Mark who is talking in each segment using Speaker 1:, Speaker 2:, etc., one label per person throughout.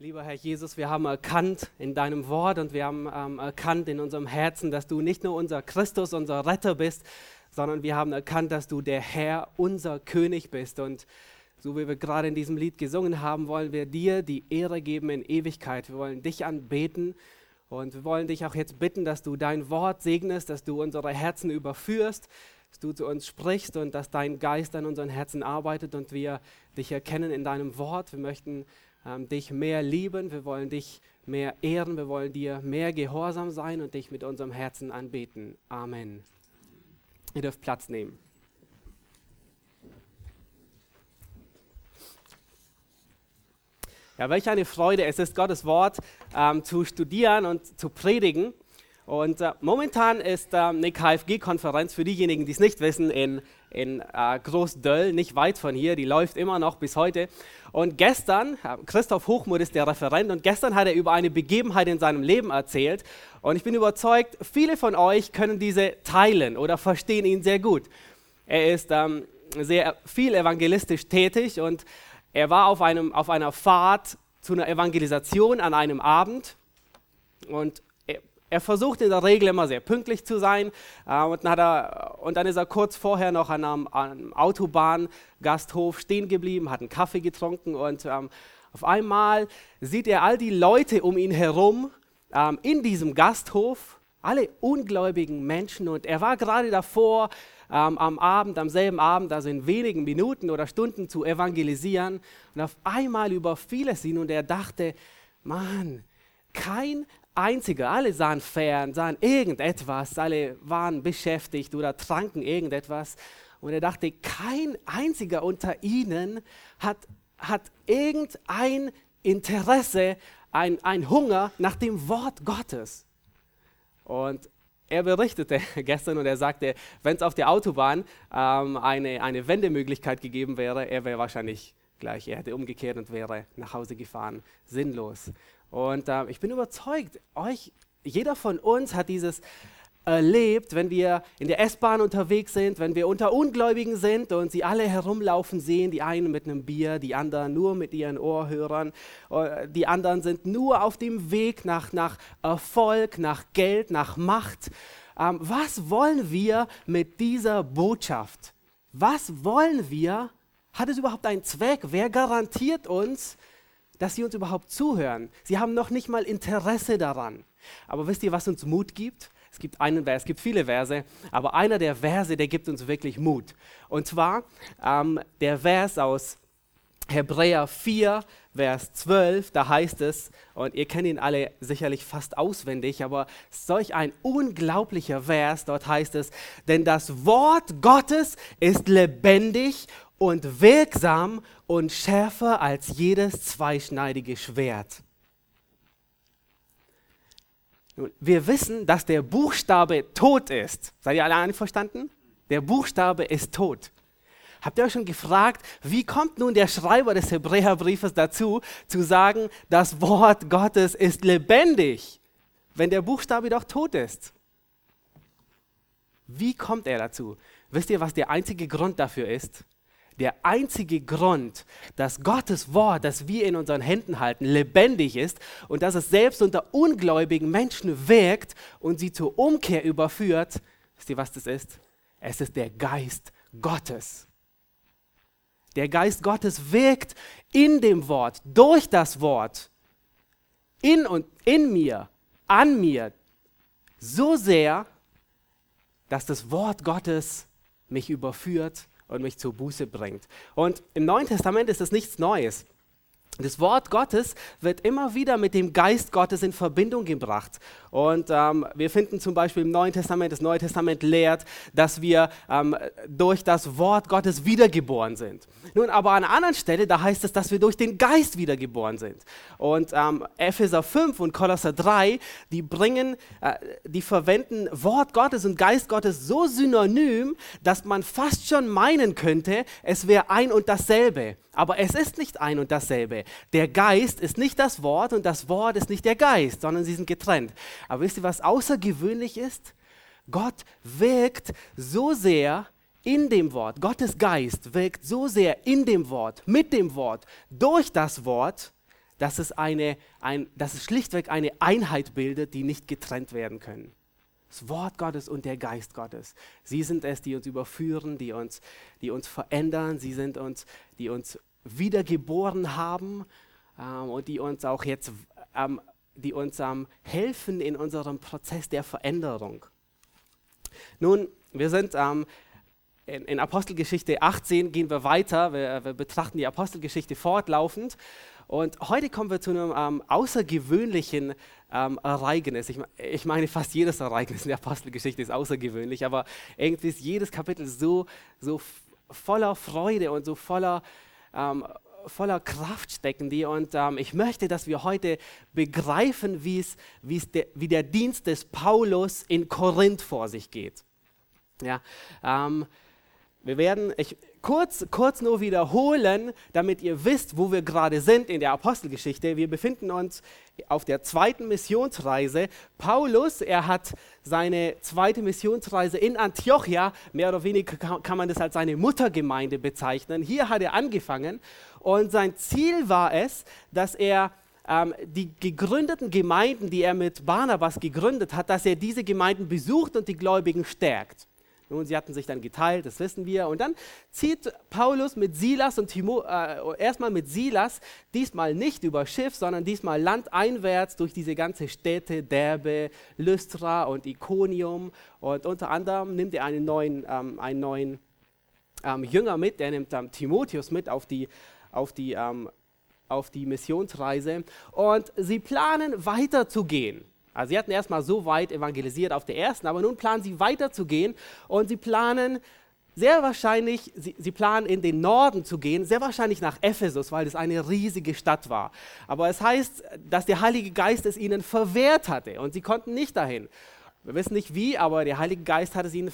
Speaker 1: Lieber Herr Jesus, wir haben erkannt in deinem Wort und wir haben ähm, erkannt in unserem Herzen, dass du nicht nur unser Christus, unser Retter bist, sondern wir haben erkannt, dass du der Herr, unser König bist. Und so wie wir gerade in diesem Lied gesungen haben, wollen wir dir die Ehre geben in Ewigkeit. Wir wollen dich anbeten und wir wollen dich auch jetzt bitten, dass du dein Wort segnest, dass du unsere Herzen überführst, dass du zu uns sprichst und dass dein Geist an unseren Herzen arbeitet und wir dich erkennen in deinem Wort. Wir möchten ähm, dich mehr lieben, wir wollen dich mehr ehren, wir wollen dir mehr gehorsam sein und dich mit unserem Herzen anbeten. Amen. Ihr dürft Platz nehmen. Ja, welch eine Freude es ist, Gottes Wort ähm, zu studieren und zu predigen. Und äh, momentan ist äh, eine KFG-Konferenz für diejenigen, die es nicht wissen, in, in äh, Großdöll, nicht weit von hier. Die läuft immer noch bis heute. Und gestern, äh, Christoph Hochmuth ist der Referent, und gestern hat er über eine Begebenheit in seinem Leben erzählt. Und ich bin überzeugt, viele von euch können diese teilen oder verstehen ihn sehr gut. Er ist ähm, sehr viel evangelistisch tätig und er war auf, einem, auf einer Fahrt zu einer Evangelisation an einem Abend. Und er versucht in der Regel immer sehr pünktlich zu sein äh, und, dann er, und, dann ist er kurz vorher noch an einem, einem Autobahngasthof stehen geblieben, hat einen Kaffee getrunken und ähm, auf einmal sieht er all die Leute um ihn herum ähm, in diesem Gasthof, alle ungläubigen Menschen. Und er war gerade davor, ähm, am Abend, am selben Abend, also in wenigen Minuten oder Stunden zu evangelisieren. Und auf einmal überfiel es ihn und er dachte, Mann, kein einziger. Alle sahen fern, sahen irgendetwas, alle waren beschäftigt oder tranken irgendetwas. Und er dachte, kein einziger unter ihnen hat, hat irgendein Interesse, ein, ein Hunger nach dem Wort Gottes. Und er berichtete gestern und er sagte, wenn es auf der Autobahn ähm, eine, eine Wendemöglichkeit gegeben wäre, er wäre wahrscheinlich gleich, er hätte umgekehrt und wäre nach Hause gefahren. Sinnlos. Und äh, ich bin überzeugt, euch, jeder von uns hat dieses erlebt, wenn wir in der S-Bahn unterwegs sind, wenn wir unter Ungläubigen sind und sie alle herumlaufen sehen, die einen mit einem Bier, die anderen nur mit ihren Ohrhörern, äh, die anderen sind nur auf dem Weg nach, nach Erfolg, nach Geld, nach Macht. Ähm, was wollen wir mit dieser Botschaft? Was wollen wir? Hat es überhaupt einen Zweck? Wer garantiert uns, dass sie uns überhaupt zuhören. Sie haben noch nicht mal Interesse daran. Aber wisst ihr, was uns Mut gibt? Es gibt einen Vers, es gibt viele Verse, aber einer der Verse, der gibt uns wirklich Mut. Und zwar ähm, der Vers aus Hebräer 4, Vers 12, da heißt es, und ihr kennt ihn alle sicherlich fast auswendig, aber solch ein unglaublicher Vers, dort heißt es, denn das Wort Gottes ist lebendig und wirksam und schärfer als jedes zweischneidige Schwert. wir wissen, dass der Buchstabe tot ist. Seid ihr alle einverstanden? Der Buchstabe ist tot. Habt ihr euch schon gefragt, wie kommt nun der Schreiber des Hebräerbriefes dazu, zu sagen, das Wort Gottes ist lebendig, wenn der Buchstabe doch tot ist? Wie kommt er dazu? Wisst ihr, was der einzige Grund dafür ist? Der einzige Grund, dass Gottes Wort, das wir in unseren Händen halten, lebendig ist und dass es selbst unter ungläubigen Menschen wirkt und sie zur Umkehr überführt, wisst ihr, was das ist? Es ist der Geist Gottes. Der Geist Gottes wirkt in dem Wort, durch das Wort, in und in mir, an mir, so sehr, dass das Wort Gottes mich überführt und mich zur Buße bringt. Und im Neuen Testament ist das nichts Neues. Das Wort Gottes wird immer wieder mit dem Geist Gottes in Verbindung gebracht. Und ähm, wir finden zum Beispiel im Neuen Testament, das Neue Testament lehrt, dass wir ähm, durch das Wort Gottes wiedergeboren sind. Nun, aber an einer anderen Stelle, da heißt es, dass wir durch den Geist wiedergeboren sind. Und ähm, Epheser 5 und Kolosser 3, die bringen, äh, die verwenden Wort Gottes und Geist Gottes so synonym, dass man fast schon meinen könnte, es wäre ein und dasselbe. Aber es ist nicht ein und dasselbe. Der Geist ist nicht das Wort und das Wort ist nicht der Geist, sondern sie sind getrennt. Aber wisst ihr, was außergewöhnlich ist? Gott wirkt so sehr in dem Wort. Gottes Geist wirkt so sehr in dem Wort, mit dem Wort, durch das Wort, dass es, eine, ein, dass es schlichtweg eine Einheit bildet, die nicht getrennt werden können. Das Wort Gottes und der Geist Gottes. Sie sind es, die uns überführen, die uns, die uns verändern. Sie sind uns, die uns wiedergeboren haben ähm, und die uns auch jetzt, ähm, die uns ähm, helfen in unserem Prozess der Veränderung. Nun, wir sind ähm, in, in, Apostelgeschichte 18 gehen wir weiter. Wir, wir betrachten die Apostelgeschichte fortlaufend. Und heute kommen wir zu einem ähm, außergewöhnlichen ähm, Ereignis. Ich, ich, meine, fast jedes Ereignis in der Apostelgeschichte ist außergewöhnlich, aber irgendwie ist jedes Kapitel so, so voller Freude und so voller, ähm, voller Kraft stecken die. Und ähm, ich möchte, dass wir heute begreifen, wie's, wie's de, wie der Dienst des Paulus in Korinth vor sich geht. Ja, ähm, wir werden ich, kurz, kurz nur wiederholen, damit ihr wisst, wo wir gerade sind in der Apostelgeschichte. Wir befinden uns auf der zweiten Missionsreise. Paulus, er hat seine zweite Missionsreise in Antiochia, mehr oder weniger kann man das als seine Muttergemeinde bezeichnen. Hier hat er angefangen und sein Ziel war es, dass er ähm, die gegründeten Gemeinden, die er mit Barnabas gegründet hat, dass er diese Gemeinden besucht und die Gläubigen stärkt. Nun, sie hatten sich dann geteilt, das wissen wir. Und dann zieht Paulus mit Silas und Timo, äh, erstmal mit Silas, diesmal nicht über Schiff, sondern diesmal landeinwärts durch diese ganze Städte, Derbe, Lystra und Iconium. Und unter anderem nimmt er einen neuen, ähm, einen neuen ähm, Jünger mit, der nimmt ähm, Timotheus mit auf die, auf die, ähm, auf die Missionsreise. Und sie planen weiterzugehen. Also sie hatten erstmal so weit evangelisiert auf der ersten, aber nun planen sie weiterzugehen und sie planen sehr wahrscheinlich, sie, sie, planen in den Norden zu gehen, sehr wahrscheinlich nach Ephesus, weil es eine riesige Stadt war. Aber es heißt, dass der Heilige Geist es ihnen verwehrt hatte und sie konnten nicht dahin. Wir wissen nicht wie, aber der Heilige Geist hat es ihnen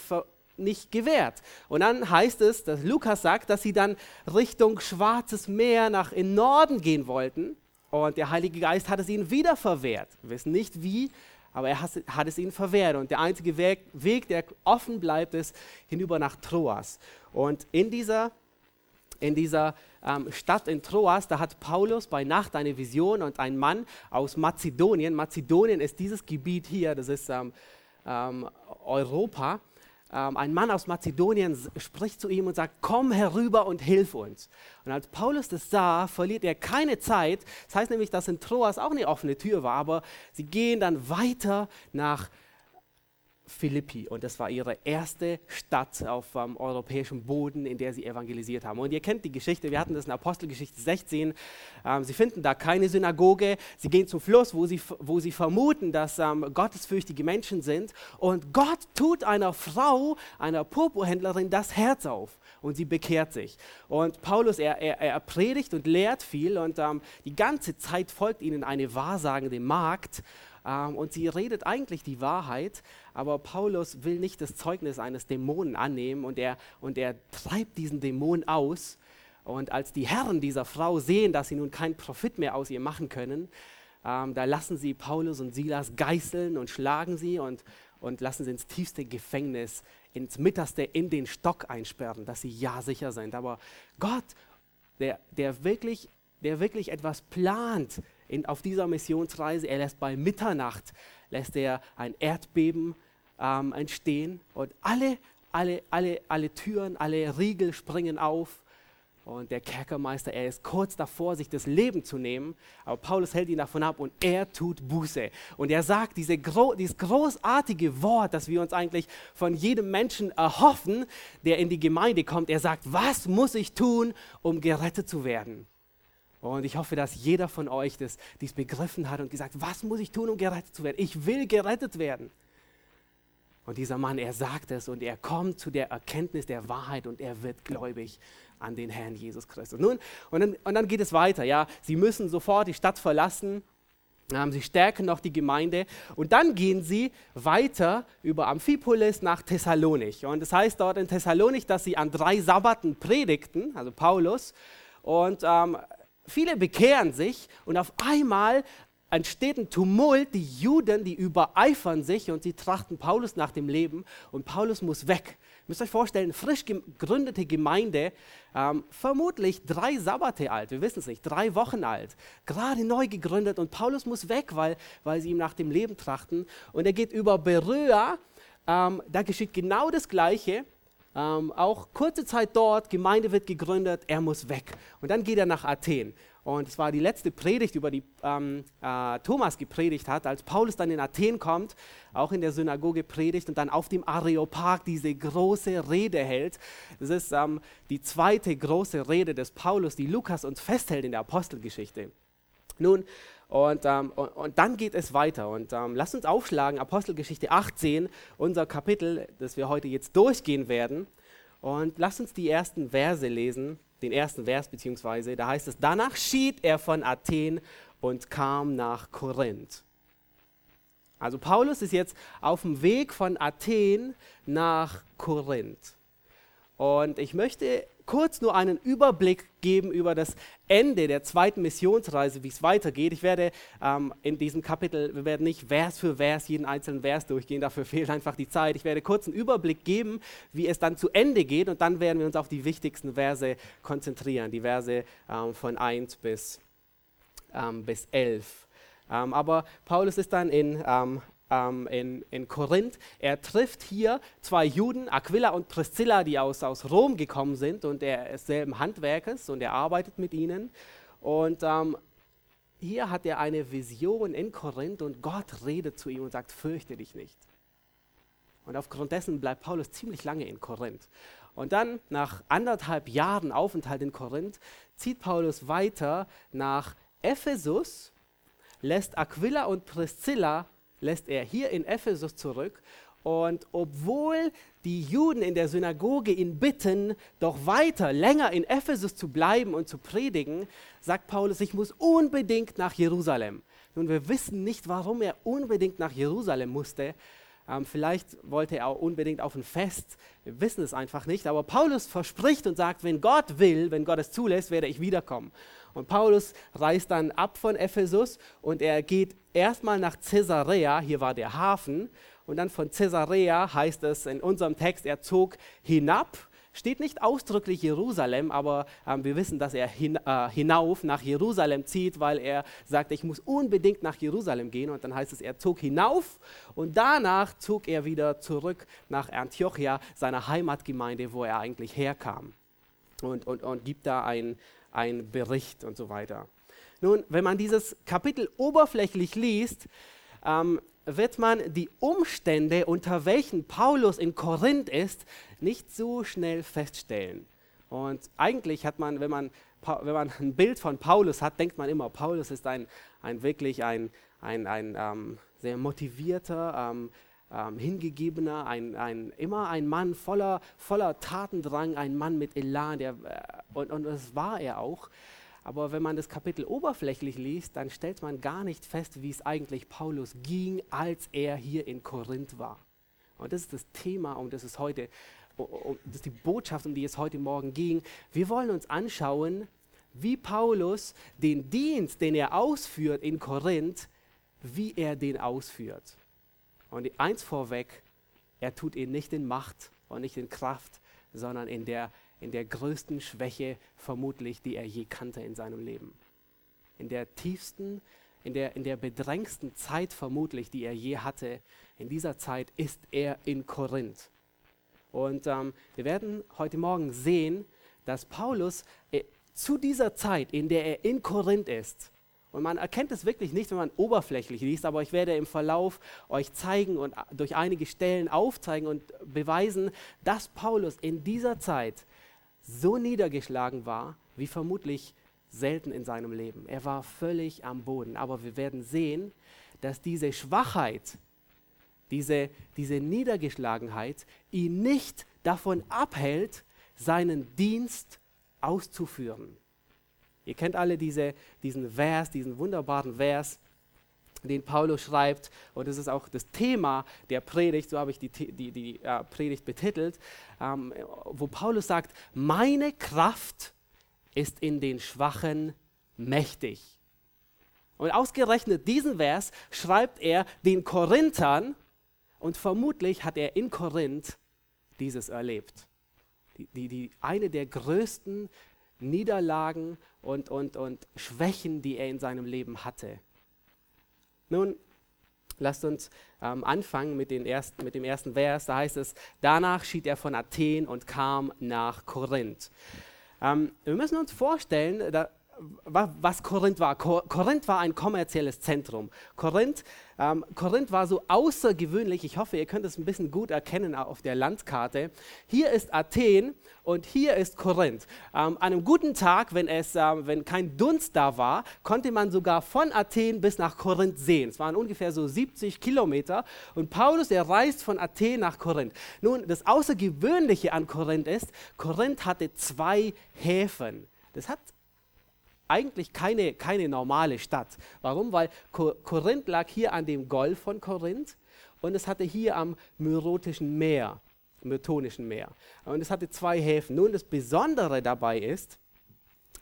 Speaker 1: nicht gewährt. Und dann heißt es, dass Lukas sagt, dass sie dann Richtung Schwarzes Meer nach in Norden gehen wollten. Und der Heilige Geist hat es ihnen wieder verwehrt. Wir wissen nicht wie, aber er hat es ihnen verwehrt. Und der einzige Weg, der offen bleibt, ist hinüber nach Troas. Und in dieser, in dieser ähm, Stadt in Troas, da hat Paulus bei Nacht eine Vision und ein Mann aus Mazedonien, Mazedonien ist dieses Gebiet hier, das ist ähm, ähm, Europa, ähm, ein Mann aus Mazedonien spricht zu ihm und sagt, komm herüber und hilf uns. Und als Paulus das sah, verliert er keine Zeit. Das heißt nämlich, dass in Troas auch eine offene Tür war, aber sie gehen dann weiter nach Philippi und das war ihre erste Stadt auf ähm, europäischem Boden, in der sie evangelisiert haben. Und ihr kennt die Geschichte, wir hatten das in Apostelgeschichte 16. Ähm, sie finden da keine Synagoge, sie gehen zum Fluss, wo sie, wo sie vermuten, dass ähm, gottesfürchtige Menschen sind. Und Gott tut einer Frau, einer Purpurhändlerin, das Herz auf und sie bekehrt sich. Und Paulus, er, er, er predigt und lehrt viel und ähm, die ganze Zeit folgt ihnen eine wahrsagende Magd. Ähm, und sie redet eigentlich die Wahrheit, aber Paulus will nicht das Zeugnis eines Dämonen annehmen und er, und er treibt diesen Dämon aus. Und als die Herren dieser Frau sehen, dass sie nun keinen Profit mehr aus ihr machen können, ähm, da lassen sie Paulus und Silas geißeln und schlagen sie und, und lassen sie ins tiefste Gefängnis, ins Mittaste in den Stock einsperren, dass sie ja sicher sind. Aber Gott, der, der, wirklich, der wirklich etwas plant, in, auf dieser Missionsreise. Er lässt bei Mitternacht lässt er ein Erdbeben ähm, entstehen und alle, alle, alle, alle Türen, alle Riegel springen auf. Und der Kerkermeister, er ist kurz davor, sich das Leben zu nehmen, aber Paulus hält ihn davon ab und er tut Buße. Und er sagt diese gro dieses großartige Wort, das wir uns eigentlich von jedem Menschen erhoffen, der in die Gemeinde kommt. Er sagt, was muss ich tun, um gerettet zu werden? Und ich hoffe, dass jeder von euch das, dies begriffen hat und gesagt, was muss ich tun, um gerettet zu werden? Ich will gerettet werden. Und dieser Mann, er sagt es und er kommt zu der Erkenntnis der Wahrheit und er wird gläubig an den Herrn Jesus Christus. Nun, und dann, und dann geht es weiter. Ja, sie müssen sofort die Stadt verlassen. Ähm, sie stärken noch die Gemeinde und dann gehen sie weiter über Amphipolis nach Thessalonich. Und das heißt dort in Thessalonich, dass sie an drei Sabbaten predigten, also Paulus. Und ähm, viele bekehren sich und auf einmal entsteht ein Tumult, die Juden, die übereifern sich und sie trachten Paulus nach dem Leben und Paulus muss weg. Ihr müsst euch vorstellen, frisch gegründete Gemeinde, ähm, vermutlich drei Sabbate alt, wir wissen es nicht, drei Wochen alt, gerade neu gegründet und Paulus muss weg, weil, weil sie ihm nach dem Leben trachten. Und er geht über Beröa, ähm, da geschieht genau das Gleiche. Ähm, auch kurze Zeit dort, Gemeinde wird gegründet, er muss weg. Und dann geht er nach Athen. Und es war die letzte Predigt, über die ähm, äh, Thomas gepredigt hat, als Paulus dann in Athen kommt, auch in der Synagoge predigt und dann auf dem Areopag diese große Rede hält. Das ist ähm, die zweite große Rede des Paulus, die Lukas uns festhält in der Apostelgeschichte. Nun, und, ähm, und, und, dann geht es weiter. Und ähm, lasst uns aufschlagen, Apostelgeschichte 18, unser Kapitel, das wir heute jetzt durchgehen werden. Und lasst uns die ersten Verse lesen, den ersten Vers beziehungsweise, da heißt es, danach schied er von Athen und kam nach Korinth. Also Paulus ist jetzt auf dem Weg von Athen nach Korinth. Und ich möchte kurz nur einen Überblick geben über das Ende der zweiten Missionsreise, wie es weitergeht. Ich werde ähm, in diesem Kapitel, wir werden nicht Vers für Vers jeden einzelnen Vers durchgehen, dafür fehlt einfach die Zeit. Ich werde kurz einen Überblick geben, wie es dann zu Ende geht und dann werden wir uns auf die wichtigsten Verse konzentrieren, die Verse ähm, von 1 bis, ähm, bis 11. Ähm, aber Paulus ist dann in ähm, in, in Korinth. Er trifft hier zwei Juden, Aquila und Priscilla, die aus, aus Rom gekommen sind und er ist selben Handwerkes und er arbeitet mit ihnen. Und ähm, hier hat er eine Vision in Korinth und Gott redet zu ihm und sagt, fürchte dich nicht. Und aufgrund dessen bleibt Paulus ziemlich lange in Korinth. Und dann, nach anderthalb Jahren Aufenthalt in Korinth, zieht Paulus weiter nach Ephesus, lässt Aquila und Priscilla lässt er hier in Ephesus zurück. Und obwohl die Juden in der Synagoge ihn bitten, doch weiter, länger in Ephesus zu bleiben und zu predigen, sagt Paulus, ich muss unbedingt nach Jerusalem. Nun, wir wissen nicht, warum er unbedingt nach Jerusalem musste. Ähm, vielleicht wollte er auch unbedingt auf ein Fest. Wir wissen es einfach nicht. Aber Paulus verspricht und sagt, wenn Gott will, wenn Gott es zulässt, werde ich wiederkommen. Und Paulus reist dann ab von Ephesus und er geht erstmal nach Caesarea, hier war der Hafen, und dann von Caesarea heißt es in unserem Text, er zog hinab, steht nicht ausdrücklich Jerusalem, aber ähm, wir wissen, dass er hin, äh, hinauf nach Jerusalem zieht, weil er sagt, ich muss unbedingt nach Jerusalem gehen. Und dann heißt es, er zog hinauf und danach zog er wieder zurück nach Antiochia, seiner Heimatgemeinde, wo er eigentlich herkam. Und, und, und gibt da ein, ein Bericht und so weiter. Nun, wenn man dieses Kapitel oberflächlich liest, ähm, wird man die Umstände, unter welchen Paulus in Korinth ist, nicht so schnell feststellen. Und eigentlich hat man, wenn man, wenn man ein Bild von Paulus hat, denkt man immer, Paulus ist ein, ein wirklich ein, ein, ein ähm, sehr motivierter, ähm, ähm, hingegebener, ein, ein, immer ein Mann voller, voller Tatendrang, ein Mann mit Elan, der, äh, und, und das war er auch. Aber wenn man das Kapitel oberflächlich liest, dann stellt man gar nicht fest, wie es eigentlich Paulus ging, als er hier in Korinth war. Und das ist das Thema, um das es heute, um, das ist die Botschaft, um die es heute Morgen ging. Wir wollen uns anschauen, wie Paulus den Dienst, den er ausführt in Korinth, wie er den ausführt. Und eins vorweg, er tut ihn nicht in Macht und nicht in Kraft, sondern in der, in der größten Schwäche vermutlich, die er je kannte in seinem Leben. In der tiefsten, in der, in der bedrängsten Zeit vermutlich, die er je hatte, in dieser Zeit ist er in Korinth. Und ähm, wir werden heute Morgen sehen, dass Paulus äh, zu dieser Zeit, in der er in Korinth ist, und man erkennt es wirklich nicht, wenn man oberflächlich liest, aber ich werde im Verlauf euch zeigen und durch einige Stellen aufzeigen und beweisen, dass Paulus in dieser Zeit so niedergeschlagen war, wie vermutlich selten in seinem Leben. Er war völlig am Boden. Aber wir werden sehen, dass diese Schwachheit, diese, diese Niedergeschlagenheit ihn nicht davon abhält, seinen Dienst auszuführen. Ihr kennt alle diese, diesen Vers, diesen wunderbaren Vers, den Paulus schreibt, und das ist auch das Thema der Predigt, so habe ich die, die, die äh, Predigt betitelt, ähm, wo Paulus sagt, meine Kraft ist in den Schwachen mächtig. Und ausgerechnet diesen Vers schreibt er den Korinthern und vermutlich hat er in Korinth dieses erlebt. Die, die, die, eine der größten Niederlagen und, und, und Schwächen, die er in seinem Leben hatte. Nun, lasst uns ähm, anfangen mit, ersten, mit, dem ersten Vers. Da heißt es, danach schied er von Athen und kam nach Korinth. Ähm, wir müssen uns vorstellen, da, was Korinth war. Korinth war ein kommerzielles Zentrum. Korinth, ähm, Korinth war so außergewöhnlich, ich hoffe, ihr könnt es ein bisschen gut erkennen auf der Landkarte. Hier ist Athen und hier ist Korinth. Ähm, an einem guten Tag, wenn, es, ähm, wenn kein Dunst da war, konnte man sogar von Athen bis nach Korinth sehen. Es waren ungefähr so 70 Kilometer und Paulus, er reist von Athen nach Korinth. Nun, das Außergewöhnliche an Korinth ist, Korinth hatte zwei Häfen. Das hat eigentlich keine, keine normale Stadt. Warum? Weil Korinth lag hier an dem Golf von Korinth und es hatte hier am Myrotischen Meer, Myrtonischen Meer. Und es hatte zwei Häfen. Nun, das Besondere dabei ist,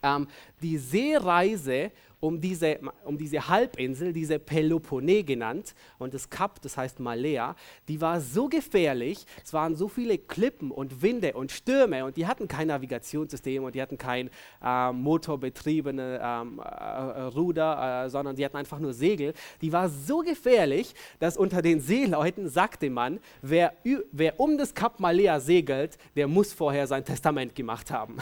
Speaker 1: ähm, die Seereise um diese, um diese Halbinsel, diese Peloponnese genannt, und das Kap, das heißt Malea, die war so gefährlich, es waren so viele Klippen und Winde und Stürme und die hatten kein Navigationssystem und die hatten kein äh, motorbetriebene ähm, äh, Ruder, äh, sondern sie hatten einfach nur Segel. Die war so gefährlich, dass unter den Seeleuten sagte man, wer, wer um das Kap Malea segelt, der muss vorher sein Testament gemacht haben.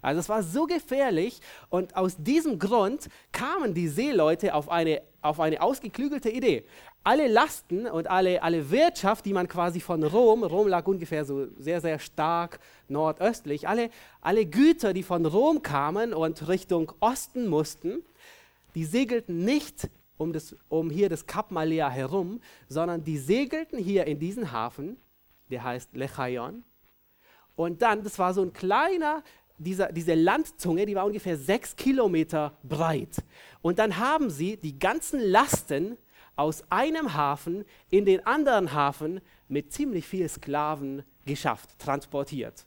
Speaker 1: Also es war so gefährlich und aus diesem Grund kamen die Seeleute auf eine, auf eine ausgeklügelte Idee. Alle Lasten und alle, alle Wirtschaft, die man quasi von Rom, Rom lag ungefähr so sehr, sehr stark nordöstlich, alle, alle Güter, die von Rom kamen und Richtung Osten mussten, die segelten nicht um, das, um hier das Kap Malea herum, sondern die segelten hier in diesen Hafen, der heißt Lechaion. Und dann, das war so ein kleiner dieser, diese Landzunge, die war ungefähr sechs Kilometer breit. Und dann haben sie die ganzen Lasten aus einem Hafen in den anderen Hafen mit ziemlich vielen Sklaven geschafft, transportiert.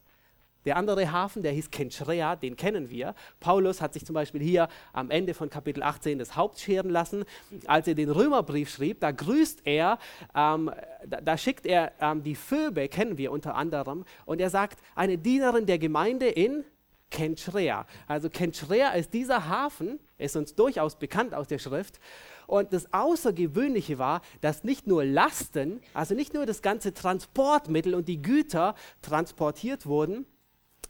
Speaker 1: Der andere Hafen, der hieß Kenchrea, den kennen wir. Paulus hat sich zum Beispiel hier am Ende von Kapitel 18 das Haupt scheren lassen. Als er den Römerbrief schrieb, da grüßt er, ähm, da, da, schickt er ähm, die Phoebe, kennen wir unter anderem, und er sagt, eine Dienerin der Gemeinde in Kenchrea. Also Kenchrea ist dieser Hafen, ist uns durchaus bekannt aus der Schrift. Und das Außergewöhnliche war, dass nicht nur Lasten, also nicht nur das ganze Transportmittel und die Güter transportiert wurden,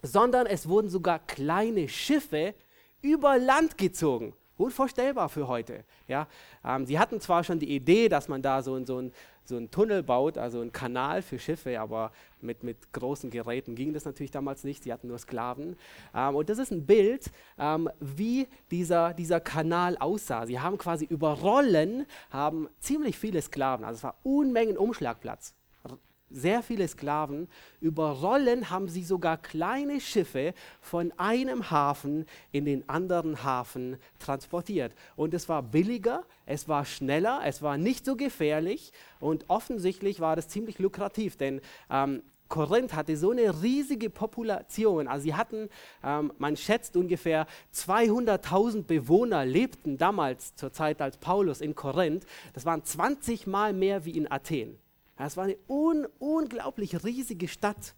Speaker 1: sondern es wurden sogar kleine Schiffe über Land gezogen. Unvorstellbar für heute. Ja? Ähm, sie hatten zwar schon die Idee, dass man da so, so ein so einen Tunnel baut, also einen Kanal für Schiffe, aber mit, mit großen Geräten ging das natürlich damals nicht, sie hatten nur Sklaven. Ähm, und das ist ein Bild, ähm, wie dieser, dieser Kanal aussah. Sie haben quasi über Rollen, haben ziemlich viele Sklaven, also es war Unmengen Umschlagplatz sehr viele Sklaven. Über Rollen haben sie sogar kleine Schiffe von einem Hafen in den anderen Hafen transportiert. Und es war billiger, es war schneller, es war nicht so gefährlich und offensichtlich war das ziemlich lukrativ, denn ähm, Korinth hatte so eine riesige Population. Also sie hatten, ähm, man schätzt ungefähr 200.000 Bewohner lebten damals zur Zeit als Paulus in Korinth. Das waren 20 Mal mehr wie in Athen. Es war eine un unglaublich riesige Stadt.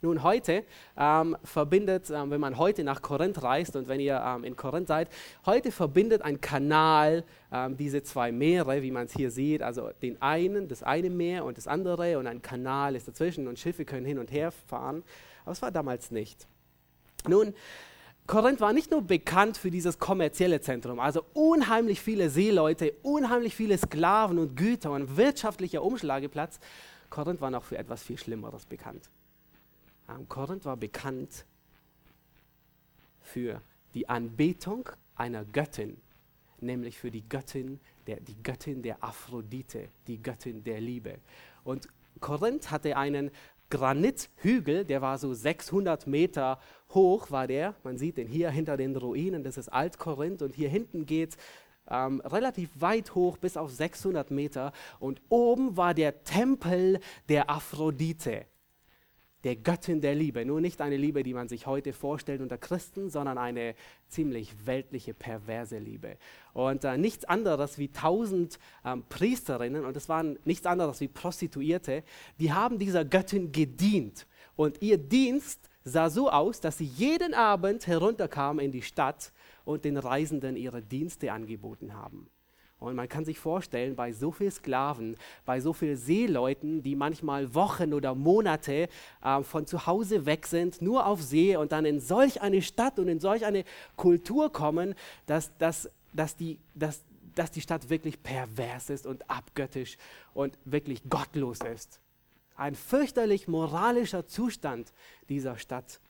Speaker 1: Nun, heute ähm, verbindet, ähm, wenn man heute nach Korinth reist und wenn ihr ähm, in Korinth seid, heute verbindet ein Kanal ähm, diese zwei Meere, wie man es hier sieht, also den einen, das eine Meer und das andere und ein Kanal ist dazwischen und Schiffe können hin und her fahren. Aber es war damals nicht. Nun, Korinth war nicht nur bekannt für dieses kommerzielle Zentrum, also unheimlich viele Seeleute, unheimlich viele Sklaven und Güter und wirtschaftlicher Umschlageplatz. Korinth war noch für etwas viel Schlimmeres bekannt. Ähm, Korinth war bekannt für die Anbetung einer Göttin, nämlich für die Göttin der, die Göttin der Aphrodite, die Göttin der Liebe. Und Korinth hatte einen Granithügel, der war so 600 Meter hoch, war der. Man sieht den hier hinter den Ruinen, das ist Alt-Korinth und hier hinten geht ähm, relativ weit hoch, bis auf 600 Meter. Und oben war der Tempel der Aphrodite. Der Göttin der Liebe. Nur nicht eine Liebe, die man sich heute vorstellt unter Christen, sondern eine ziemlich weltliche, perverse Liebe. Und äh, nichts anderes wie tausend ähm, Priesterinnen, und es waren nichts anderes wie Prostituierte, die haben dieser Göttin gedient. Und ihr Dienst sah so aus, dass sie jeden Abend herunterkamen in die Stadt und den Reisenden ihre Dienste angeboten haben. Und man kann sich vorstellen, bei so vielen Sklaven, bei so vielen Seeleuten, die manchmal Wochen oder Monate äh, von zu Hause weg sind, nur auf See und dann in solch eine Stadt und in solch eine Kultur kommen, dass, dass, dass, die, dass, dass die Stadt wirklich pervers ist und abgöttisch und wirklich gottlos ist. Ein fürchterlich moralischer Zustand dieser Stadt.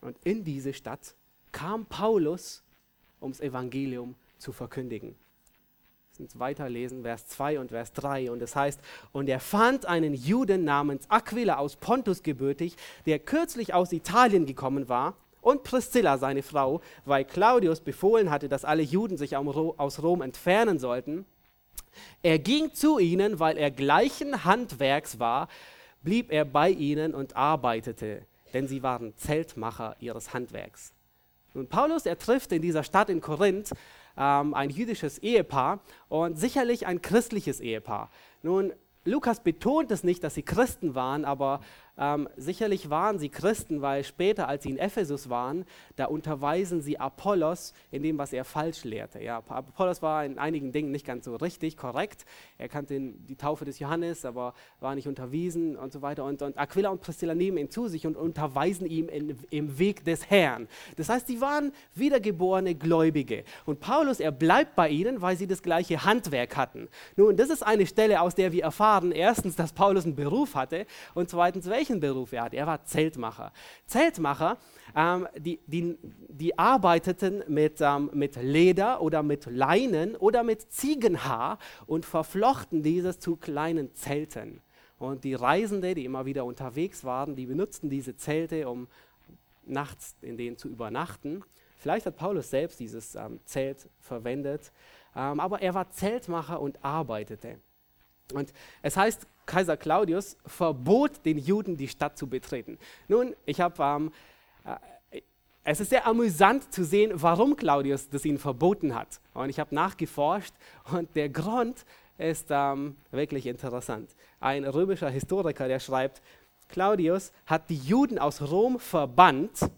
Speaker 1: Und in diese Stadt kam Paulus um das Evangelium zu verkündigen. Lass weiterlesen, Vers 2 und Vers 3. Und es heißt, und er fand einen Juden namens Aquila aus Pontus gebürtig, der kürzlich aus Italien gekommen war, und Priscilla, seine Frau, weil Claudius befohlen hatte, dass alle Juden sich aus Rom entfernen sollten. Er ging zu ihnen, weil er gleichen Handwerks war, blieb er bei ihnen und arbeitete, denn sie waren Zeltmacher ihres Handwerks. Nun, Paulus, er trifft in dieser Stadt in Korinth ähm, ein jüdisches Ehepaar und sicherlich ein christliches Ehepaar. Nun, Lukas betont es nicht, dass sie Christen waren, aber ähm, sicherlich waren sie Christen, weil später, als sie in Ephesus waren, da unterweisen sie Apollos in dem, was er falsch lehrte. Ja, Apollos war in einigen Dingen nicht ganz so richtig, korrekt. Er kannte die Taufe des Johannes, aber war nicht unterwiesen und so weiter. Und, und Aquila und Priscilla nehmen ihn zu sich und unterweisen ihm in, im Weg des Herrn. Das heißt, sie waren wiedergeborene Gläubige. Und Paulus, er bleibt bei ihnen, weil sie das gleiche Handwerk hatten. Nun, das ist eine Stelle, aus der wir erfahren, erstens, dass Paulus einen Beruf hatte und zweitens, welchen welchen Beruf er hatte. Er war Zeltmacher. Zeltmacher, ähm, die, die, die arbeiteten mit, ähm, mit Leder oder mit Leinen oder mit Ziegenhaar und verflochten dieses zu kleinen Zelten. Und die Reisenden, die immer wieder unterwegs waren, die benutzten diese Zelte, um nachts in denen zu übernachten. Vielleicht hat Paulus selbst dieses ähm, Zelt verwendet, ähm, aber er war Zeltmacher und arbeitete. Und es heißt, Kaiser Claudius verbot den Juden, die Stadt zu betreten. Nun, ich habe, ähm, äh, es ist sehr amüsant zu sehen, warum Claudius das ihnen verboten hat. Und ich habe nachgeforscht und der Grund ist ähm, wirklich interessant. Ein römischer Historiker, der schreibt, Claudius hat die Juden aus Rom verbannt,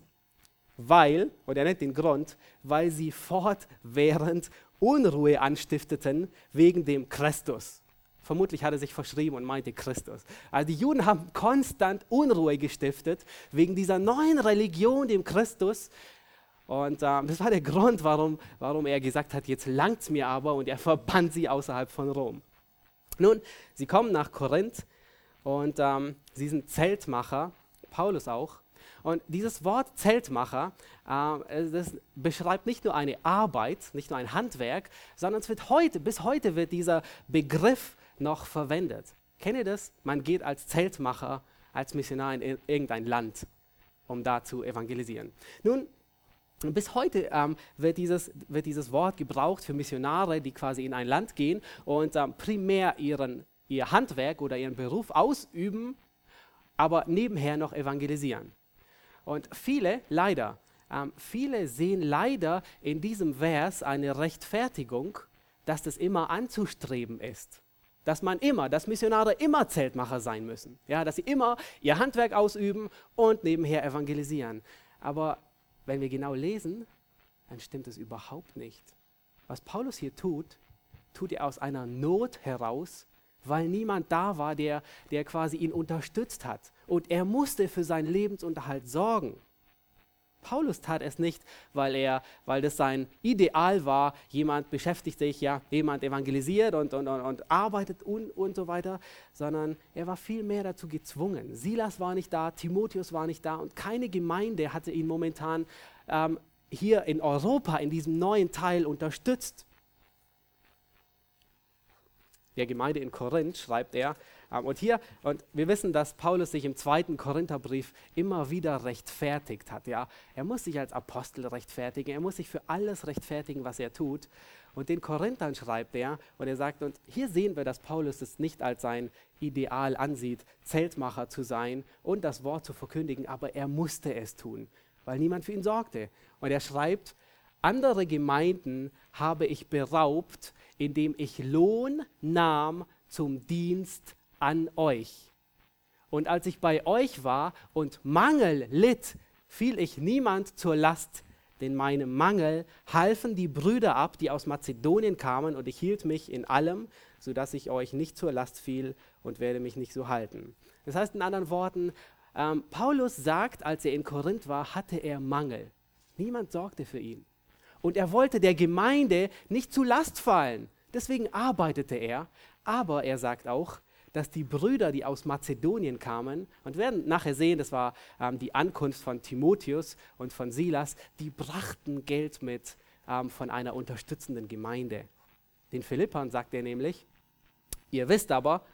Speaker 1: weil, und er nennt den Grund, weil sie fortwährend Unruhe anstifteten wegen dem Christus. Vermutlich hat er sich verschrieben und meinte Christus. Also die Juden haben konstant Unruhe gestiftet wegen dieser neuen Religion, dem Christus. Und äh, das war der Grund, warum, warum er gesagt hat, jetzt langt es mir aber und er verbannt sie außerhalb von Rom. Nun, sie kommen nach Korinth und ähm, sie sind Zeltmacher, Paulus auch. Und dieses Wort Zeltmacher, äh, das beschreibt nicht nur eine Arbeit, nicht nur ein Handwerk, sondern es wird heute, bis heute wird dieser Begriff noch verwendet. Kennt ihr das? Man geht als Zeltmacher, als Missionar in irgendein Land, um da zu evangelisieren. Nun, bis heute ähm, wird, dieses, wird dieses Wort gebraucht für Missionare, die quasi in ein Land gehen und ähm, primär ihren, ihr Handwerk oder ihren Beruf ausüben, aber nebenher noch evangelisieren. Und viele, leider, ähm, viele sehen leider in diesem Vers eine Rechtfertigung, dass das immer anzustreben ist dass man immer, dass Missionare immer Zeltmacher sein müssen. Ja, dass sie immer ihr Handwerk ausüben und nebenher evangelisieren. Aber wenn wir genau lesen, dann stimmt es überhaupt nicht. Was Paulus hier tut, tut er aus einer Not heraus, weil niemand da war, der, der quasi ihn unterstützt hat. Und er musste für seinen Lebensunterhalt sorgen. Paulus tat es nicht, weil er, weil das sein Ideal war, jemand beschäftigt sich, ja, jemand evangelisiert und, und, und, und arbeitet und, und so weiter, sondern er war vielmehr dazu gezwungen. Silas war nicht da, Timotheus war nicht da und keine Gemeinde hatte ihn momentan ähm, hier in Europa, in diesem neuen Teil unterstützt. Der Gemeinde in Korinth schreibt er, und hier, und wir wissen, dass Paulus sich im zweiten Korintherbrief immer wieder rechtfertigt hat. Ja? Er muss sich als Apostel rechtfertigen, er muss sich für alles rechtfertigen, was er tut. Und den Korinthern schreibt er, und er sagt, und hier sehen wir, dass Paulus es nicht als sein Ideal ansieht, Zeltmacher zu sein und das Wort zu verkündigen, aber er musste es tun, weil niemand für ihn sorgte. Und er schreibt, andere Gemeinden habe ich beraubt, indem ich Lohn nahm zum Dienst an euch. Und als ich bei euch war und Mangel litt, fiel ich niemand zur Last, denn meinem Mangel halfen die Brüder ab, die aus Mazedonien kamen, und ich hielt mich in allem, sodass ich euch nicht zur Last fiel und werde mich nicht so halten. Das heißt in anderen Worten, ähm, Paulus sagt, als er in Korinth war, hatte er Mangel. Niemand sorgte für ihn. Und er wollte der Gemeinde nicht zu Last fallen. Deswegen arbeitete er. Aber er sagt auch, dass die Brüder, die aus Mazedonien kamen, und wir werden nachher sehen, das war ähm, die Ankunft von Timotheus und von Silas, die brachten Geld mit ähm, von einer unterstützenden Gemeinde. Den Philippern sagt er nämlich, ihr wisst aber,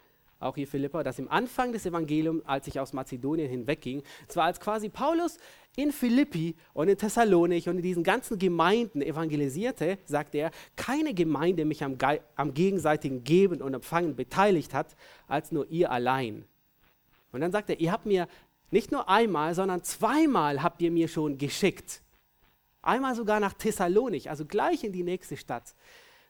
Speaker 1: auch ihr Philipper, dass im Anfang des Evangeliums, als ich aus Mazedonien hinwegging, zwar als quasi Paulus in Philippi und in Thessalonik und in diesen ganzen Gemeinden evangelisierte, sagt er, keine Gemeinde mich am, am gegenseitigen Geben und Empfangen beteiligt hat, als nur ihr allein. Und dann sagt er, ihr habt mir nicht nur einmal, sondern zweimal habt ihr mir schon geschickt. Einmal sogar nach Thessalonik, also gleich in die nächste Stadt.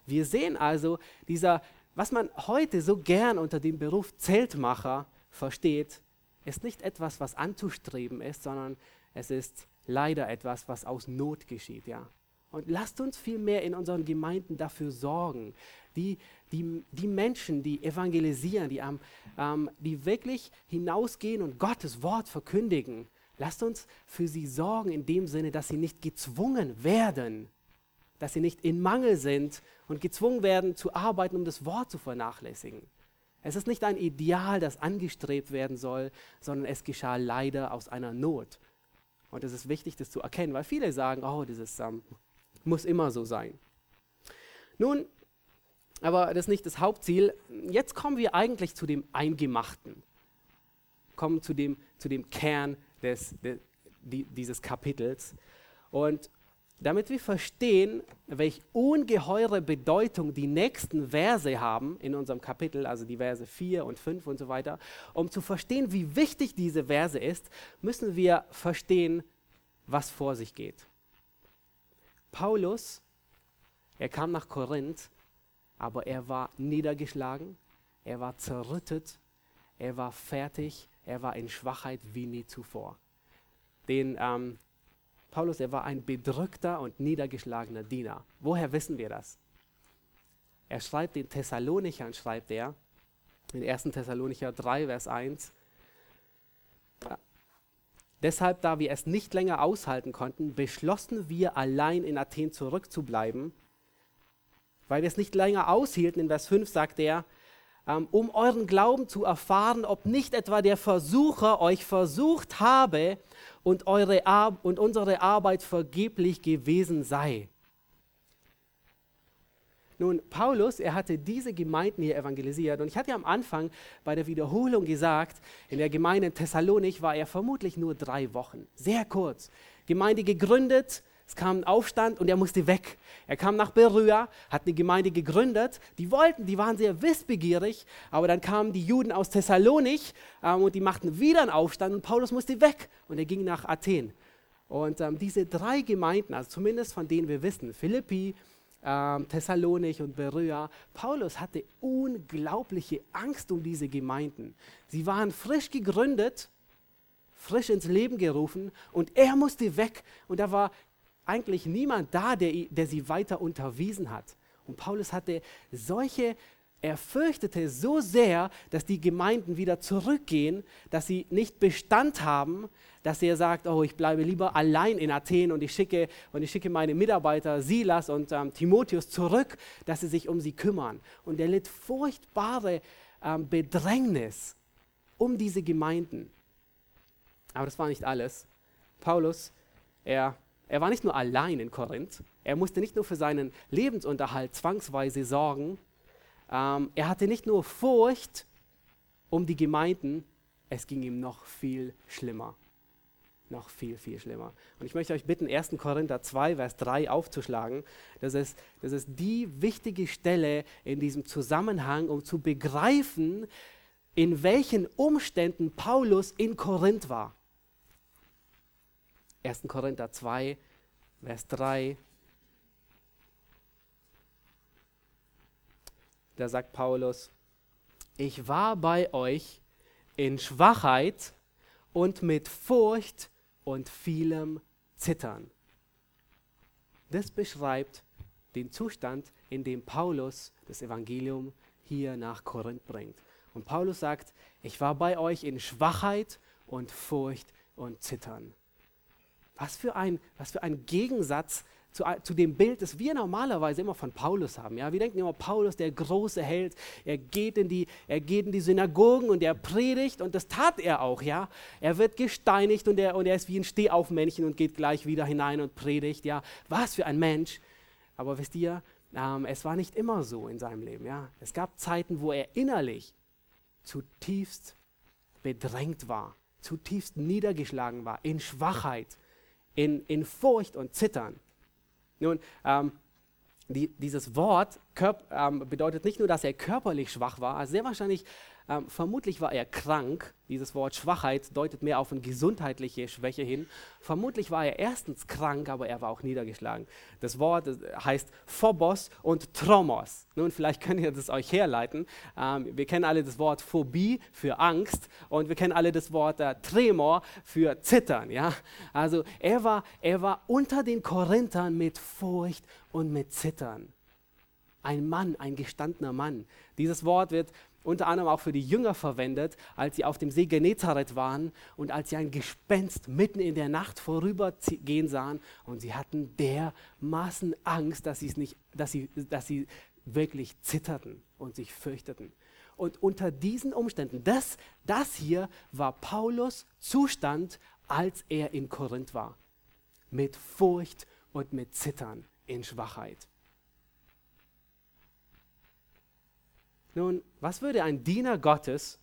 Speaker 1: Wir sehen also, dieser, was man heute so gern unter dem Beruf Zeltmacher versteht, ist nicht etwas, was anzustreben ist, sondern es ist leider etwas, was aus Not geschieht, ja. Und lasst uns vielmehr in unseren Gemeinden dafür sorgen, die, die, die Menschen, die evangelisieren, die, ähm, die wirklich hinausgehen und Gottes Wort verkündigen, lasst uns für sie sorgen in dem Sinne, dass sie nicht gezwungen werden, dass sie nicht in Mangel sind und gezwungen werden zu arbeiten, um das Wort zu vernachlässigen. Es ist nicht ein Ideal, das angestrebt werden soll, sondern es geschah leider aus einer Not. Und es ist wichtig, das zu erkennen, weil viele sagen, oh, dieses ähm, muss immer so sein. Nun, aber das ist nicht das Hauptziel. Jetzt kommen wir eigentlich zu dem Eingemachten. Kommen zu dem, zu dem Kern des, de, die, dieses Kapitels. Und damit wir verstehen, welche ungeheure Bedeutung die nächsten Verse haben in unserem Kapitel, also die Verse 4 und 5 und so weiter, um zu verstehen, wie wichtig diese Verse ist, müssen wir verstehen, was vor sich geht. Paulus, er kam nach Korinth, aber er war niedergeschlagen, er war zerrüttet, er war fertig, er war in Schwachheit wie nie zuvor. Den ähm, Paulus, er war ein bedrückter und niedergeschlagener Diener. Woher wissen wir das? Er schreibt den Thessalonichern, schreibt er, in 1. Thessalonicher 3, Vers 1, Deshalb, da wir es nicht länger aushalten konnten, beschlossen wir allein in Athen zurückzubleiben, weil wir es nicht länger aushielten. In Vers 5 sagt er, ähm, um euren Glauben zu erfahren, ob nicht etwa der Versucher euch versucht habe und, eure Ar und unsere Arbeit vergeblich gewesen sei. Nun, Paulus, er hatte diese Gemeinden hier evangelisiert und ich hatte am Anfang bei der Wiederholung gesagt, in der Gemeinde in Thessalonik war er vermutlich nur drei Wochen, sehr kurz. Gemeinde gegründet, es kam ein Aufstand und er musste weg. Er kam nach Berüa, hat eine Gemeinde gegründet. Die wollten, die waren sehr wissbegierig, aber dann kamen die Juden aus Thessalonik ähm, und die machten wieder einen Aufstand und Paulus musste weg und er ging nach Athen. Und ähm, diese drei Gemeinden, also zumindest von denen wir wissen, Philippi, ähm, Thessalonik und Beröa, Paulus hatte unglaubliche Angst um diese Gemeinden. Sie waren frisch gegründet, frisch ins Leben gerufen und er musste weg. Und da war eigentlich niemand da, der, der sie weiter unterwiesen hat. Und Paulus hatte solche, er fürchtete so sehr, dass die Gemeinden wieder zurückgehen, dass sie nicht Bestand haben, dass er sagt, oh, ich bleibe lieber allein in Athen und ich schicke, und ich schicke meine Mitarbeiter Silas und ähm, Timotheus zurück, dass sie sich um sie kümmern. Und er litt furchtbare ähm, Bedrängnis um diese Gemeinden. Aber das war nicht alles. Paulus, er er war nicht nur allein in Korinth, er musste nicht nur für seinen Lebensunterhalt zwangsweise sorgen, ähm, er hatte nicht nur Furcht um die Gemeinden, es ging ihm noch viel schlimmer. Noch viel, viel schlimmer. Und ich möchte euch bitten, 1. Korinther 2, Vers 3 aufzuschlagen. Das ist, das ist die wichtige Stelle in diesem Zusammenhang, um zu begreifen, in welchen Umständen Paulus in Korinth war. 1. Korinther 2, Vers 3. Da sagt Paulus, ich war bei euch in Schwachheit und mit Furcht und vielem Zittern. Das beschreibt den Zustand, in dem Paulus das Evangelium hier nach Korinth bringt. Und Paulus sagt, ich war bei euch in Schwachheit und Furcht und Zittern. Was für ein, was für ein Gegensatz zu, zu, dem Bild, das wir normalerweise immer von Paulus haben. Ja? Wir denken immer, Paulus, der große Held, er geht, in die, er geht in die Synagogen und er predigt und das tat er auch. Ja? Er wird gesteinigt und er, und er ist wie ein Stehaufmännchen und geht gleich wieder hinein und predigt. Ja? Was für ein Mensch. Aber wisst ihr, ähm, es war nicht immer so in seinem Leben. Ja? Es gab Zeiten, wo er innerlich zutiefst bedrängt war, zutiefst niedergeschlagen war, in Schwachheit, in, in Furcht und Zittern. Nun, ähm, die, dieses Wort Körp, ähm, bedeutet nicht nur, dass er körperlich schwach war, also sehr wahrscheinlich ähm, vermutlich war er krank. Dieses Wort Schwachheit deutet mehr auf eine gesundheitliche Schwäche hin. Vermutlich war er erstens krank, aber er war auch niedergeschlagen. Das Wort heißt Phobos und Tromos. Nun, vielleicht könnt ihr das euch herleiten. Ähm, wir kennen alle das Wort Phobie für Angst und wir kennen alle das Wort äh, Tremor für Zittern. Ja? Also er war, er war unter den Korinthern mit Furcht und mit Zittern. Ein Mann, ein gestandener Mann. Dieses Wort wird unter anderem auch für die Jünger verwendet, als sie auf dem See Genezareth waren und als sie ein Gespenst mitten in der Nacht vorübergehen sahen und sie hatten dermaßen Angst, dass, nicht, dass, sie, dass sie wirklich zitterten und sich fürchteten. Und unter diesen Umständen, das, das hier war Paulus Zustand, als er in Korinth war. Mit Furcht und mit Zittern in Schwachheit. Nun, was würde ein Diener Gottes,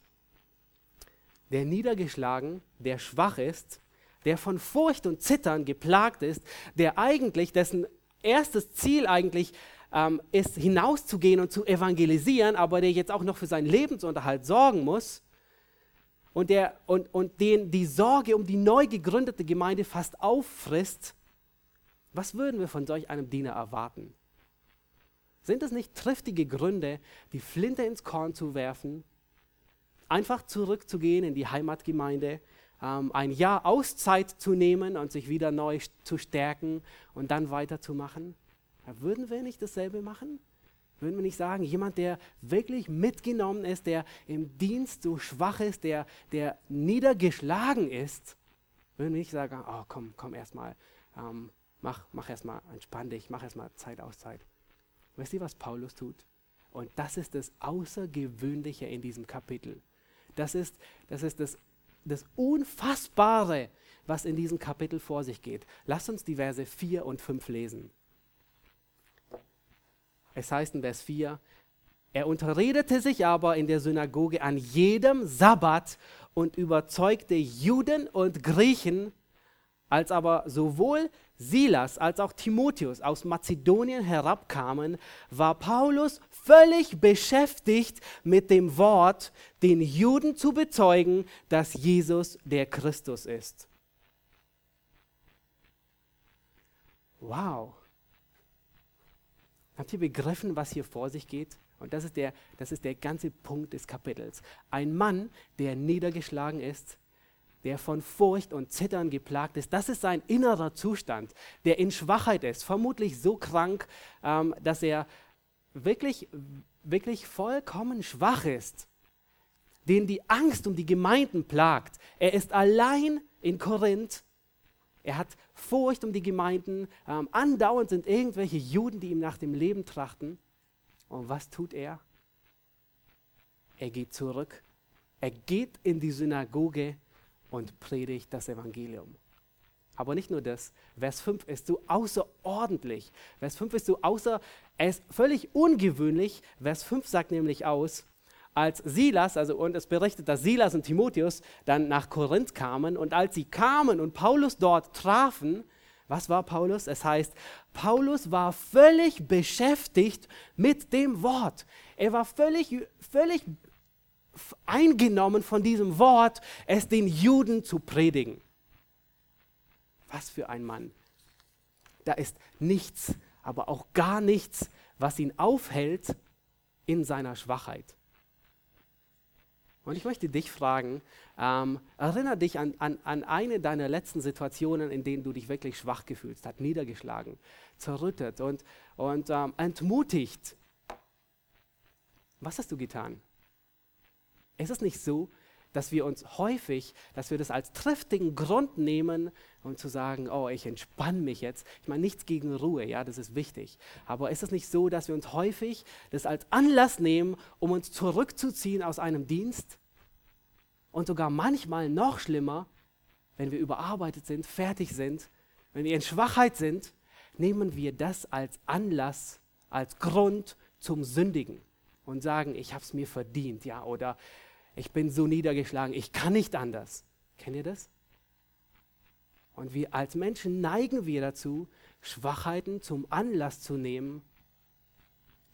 Speaker 1: der niedergeschlagen, der schwach ist, der von Furcht und Zittern geplagt ist, der eigentlich, dessen erstes Ziel eigentlich ähm, ist, hinauszugehen und zu evangelisieren, aber der jetzt auch noch für seinen Lebensunterhalt sorgen muss und, der, und, und den die Sorge um die neu gegründete Gemeinde fast auffrisst, was würden wir von solch einem Diener erwarten? Sind es nicht triftige Gründe, die Flinte ins Korn zu werfen, einfach zurückzugehen in die Heimatgemeinde, ähm, ein Jahr Auszeit zu nehmen und sich wieder neu zu stärken und dann weiterzumachen? Würden wir nicht dasselbe machen? Würden wir nicht sagen, jemand, der wirklich mitgenommen ist, der im Dienst so schwach ist, der, der niedergeschlagen ist, würden wir nicht sagen, oh komm, komm erstmal, ähm, mach, mach erstmal, entspann dich, mach erstmal Zeit, Auszeit. Wisst ihr, was Paulus tut? Und das ist das Außergewöhnliche in diesem Kapitel. Das ist das, ist das, das Unfassbare, was in diesem Kapitel vor sich geht. Lasst uns die Verse 4 und 5 lesen. Es heißt in Vers 4, er unterredete sich aber in der Synagoge an jedem Sabbat und überzeugte Juden und Griechen, als aber sowohl Silas als auch Timotheus aus Mazedonien herabkamen, war Paulus völlig beschäftigt mit dem Wort, den Juden zu bezeugen, dass Jesus der Christus ist. Wow. Habt ihr begriffen, was hier vor sich geht? Und das ist, der, das ist der ganze Punkt des Kapitels. Ein Mann, der niedergeschlagen ist, der von Furcht und Zittern geplagt ist. Das ist sein innerer Zustand, der in Schwachheit ist, vermutlich so krank, ähm, dass er wirklich, wirklich vollkommen schwach ist, den die Angst um die Gemeinden plagt. Er ist allein in Korinth. Er hat Furcht um die Gemeinden. Ähm, andauernd sind irgendwelche Juden, die ihm nach dem Leben trachten. Und was tut er? Er geht zurück. Er geht in die Synagoge und predigt das Evangelium. Aber nicht nur das, Vers 5 ist so außerordentlich. Vers 5 ist so außer, er ist völlig ungewöhnlich. Vers 5 sagt nämlich aus, als Silas, also und es berichtet, dass Silas und Timotheus dann nach Korinth kamen und als sie kamen und Paulus dort trafen, was war Paulus? Es heißt, Paulus war völlig beschäftigt mit dem Wort. Er war völlig, völlig eingenommen von diesem Wort, es den Juden zu predigen. Was für ein Mann. Da ist nichts, aber auch gar nichts, was ihn aufhält in seiner Schwachheit. Und ich möchte dich fragen, ähm, erinnere dich an, an, an eine deiner letzten Situationen, in denen du dich wirklich schwach gefühlst hast, niedergeschlagen, zerrüttet und, und ähm, entmutigt. Was hast du getan? Ist es nicht so, dass wir uns häufig, dass wir das als triftigen Grund nehmen, um zu sagen, oh, ich entspanne mich jetzt. Ich meine, nichts gegen Ruhe, ja, das ist wichtig. Aber ist es nicht so, dass wir uns häufig das als Anlass nehmen, um uns zurückzuziehen aus einem Dienst? Und sogar manchmal noch schlimmer, wenn wir überarbeitet sind, fertig sind, wenn wir in Schwachheit sind, nehmen wir das als Anlass, als Grund zum Sündigen und sagen, ich habe es mir verdient, ja, oder ich bin so niedergeschlagen, ich kann nicht anders. Kennt ihr das? Und wir als Menschen neigen wir dazu, Schwachheiten zum Anlass zu nehmen,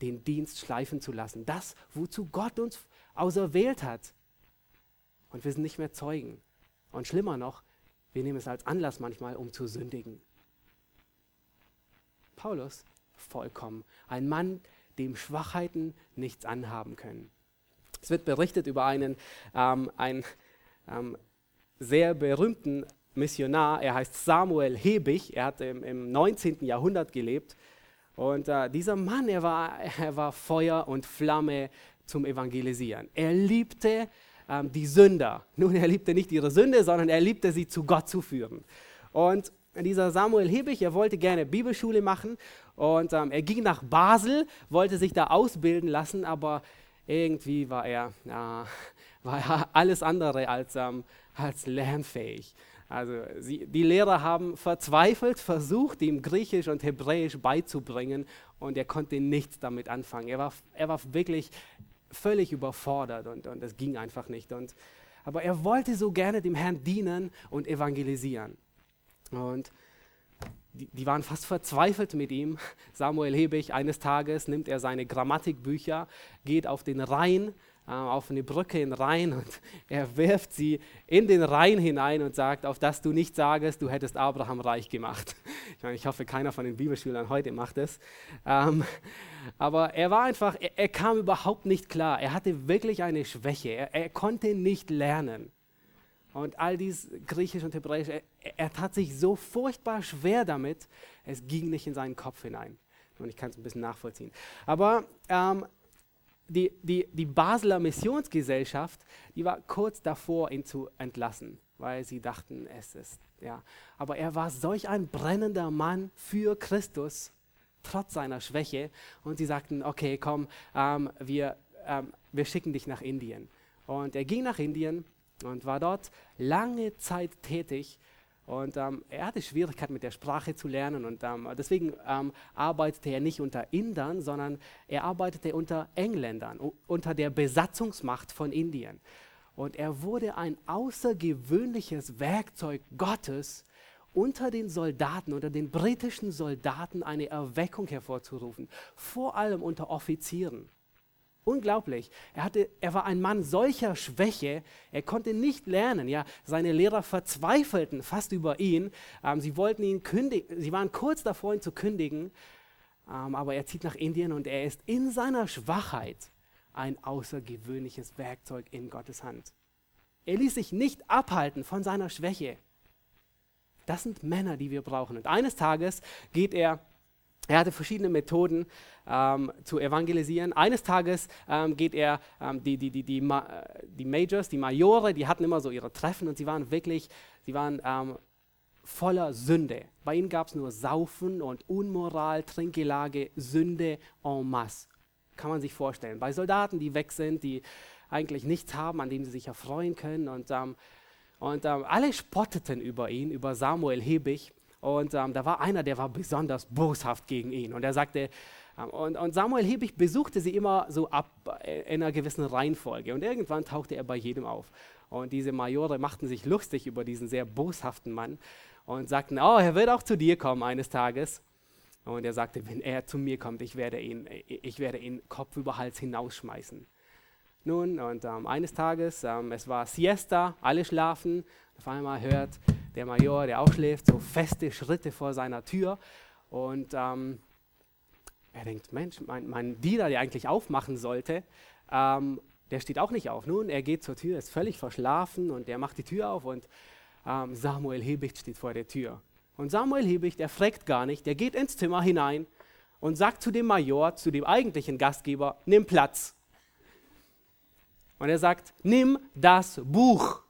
Speaker 1: den Dienst schleifen zu lassen. Das, wozu Gott uns auserwählt hat. Und wir sind nicht mehr Zeugen. Und schlimmer noch, wir nehmen es als Anlass manchmal, um zu sündigen. Paulus, vollkommen. Ein Mann, dem Schwachheiten nichts anhaben können. Es wird berichtet über einen, ähm, einen ähm, sehr berühmten Missionar, er heißt Samuel Hebig, er hat im, im 19. Jahrhundert gelebt. Und äh, dieser Mann, er war, er war Feuer und Flamme zum Evangelisieren. Er liebte ähm, die Sünder. Nun, er liebte nicht ihre Sünde, sondern er liebte sie zu Gott zu führen. Und dieser Samuel Hebig, er wollte gerne Bibelschule machen und ähm, er ging nach Basel, wollte sich da ausbilden lassen, aber irgendwie war er, ja, war er alles andere als, ähm, als lernfähig. Also sie, die Lehrer haben verzweifelt versucht, ihm Griechisch und Hebräisch beizubringen und er konnte nichts damit anfangen. Er war, er war wirklich völlig überfordert und, und das ging einfach nicht. Und, aber er wollte so gerne dem Herrn dienen und evangelisieren. Und die, die, waren fast verzweifelt mit ihm. Samuel Hebig, eines Tages nimmt er seine Grammatikbücher, geht auf den Rhein, äh, auf eine Brücke in Rhein und er wirft sie in den Rhein hinein und sagt, auf das du nicht sagest, du hättest Abraham reich gemacht. Ich, meine, ich hoffe, keiner von den Bibelschülern heute macht es. Ähm, aber er war einfach, er, er, kam überhaupt nicht klar. Er hatte wirklich eine Schwäche. Er, er konnte nicht lernen. Und all dies Griechisch und Hebräisch, er, er, tat sich so furchtbar schwer damit, es ging nicht in seinen Kopf hinein. Und ich kann es ein bisschen nachvollziehen. Aber ähm, die, die, die Basler Missionsgesellschaft, die war kurz davor, ihn zu entlassen, weil sie dachten, es ist, ja. Aber er war solch ein brennender Mann für Christus, trotz seiner Schwäche. Und sie sagten, okay, komm, ähm, wir, ähm, wir schicken dich nach Indien. Und er ging nach Indien und war dort lange Zeit tätig. Und ähm, er hatte Schwierigkeiten mit der Sprache zu lernen und ähm, deswegen ähm, arbeitete er nicht unter Indern, sondern er arbeitete unter Engländern, unter der Besatzungsmacht von Indien. Und er wurde ein außergewöhnliches Werkzeug Gottes, unter den Soldaten, unter den britischen Soldaten eine Erweckung hervorzurufen, vor allem unter Offizieren. Unglaublich. Er, hatte, er war ein Mann solcher Schwäche, er konnte nicht lernen. Ja, seine Lehrer verzweifelten fast über ihn. Ähm, sie wollten ihn kündigen, sie waren kurz davor, ihn zu kündigen. Ähm, aber er zieht nach Indien und er ist in seiner Schwachheit ein außergewöhnliches Werkzeug in Gottes Hand. Er ließ sich nicht abhalten von seiner Schwäche. Das sind Männer, die wir brauchen. Und eines Tages geht er er hatte verschiedene Methoden ähm, zu evangelisieren. Eines Tages ähm, geht er, ähm, die, die, die, die, Ma die, Majors, die Majore, die hatten immer so ihre Treffen und sie waren wirklich, sie waren ähm, voller Sünde. Bei ihnen gab es nur Saufen und Unmoral, Trinkgelage, Sünde en masse. Kann man sich vorstellen. Bei Soldaten, die weg sind, die eigentlich nichts haben, an dem sie sich erfreuen können. Und, ähm, und ähm, alle spotteten über ihn, über Samuel Hebig Und ähm, da war einer, der war besonders boshaft gegen ihn. Und er sagte, ähm, und, und, Samuel Hebig besuchte sie immer so ab äh, in einer gewissen Reihenfolge. Und irgendwann tauchte er bei jedem auf. Und diese Majore machten sich lustig über diesen sehr boshaften Mann und sagten, oh, er wird auch zu dir kommen eines Tages. Und er sagte, wenn er zu mir kommt, ich werde ihn, ich werde ihn Kopf über Hals hinausschmeißen. Nun, und ähm, eines Tages, ähm, es war Siesta, alle schlafen. Auf einmal hört der Major, der auch schläft, so feste Schritte vor seiner Tür. Und ähm, er denkt, Mensch, mein, mein Diener, der eigentlich aufmachen sollte, ähm, der steht auch nicht auf. Nun, er geht zur Tür, ist völlig verschlafen und er macht die Tür auf und ähm, Samuel Hebicht steht vor der Tür. Und Samuel Hebicht, der fragt gar nicht, der geht ins Zimmer hinein und sagt zu dem Major, zu dem eigentlichen Gastgeber, nimm Platz. Und er sagt, nimm das Buch.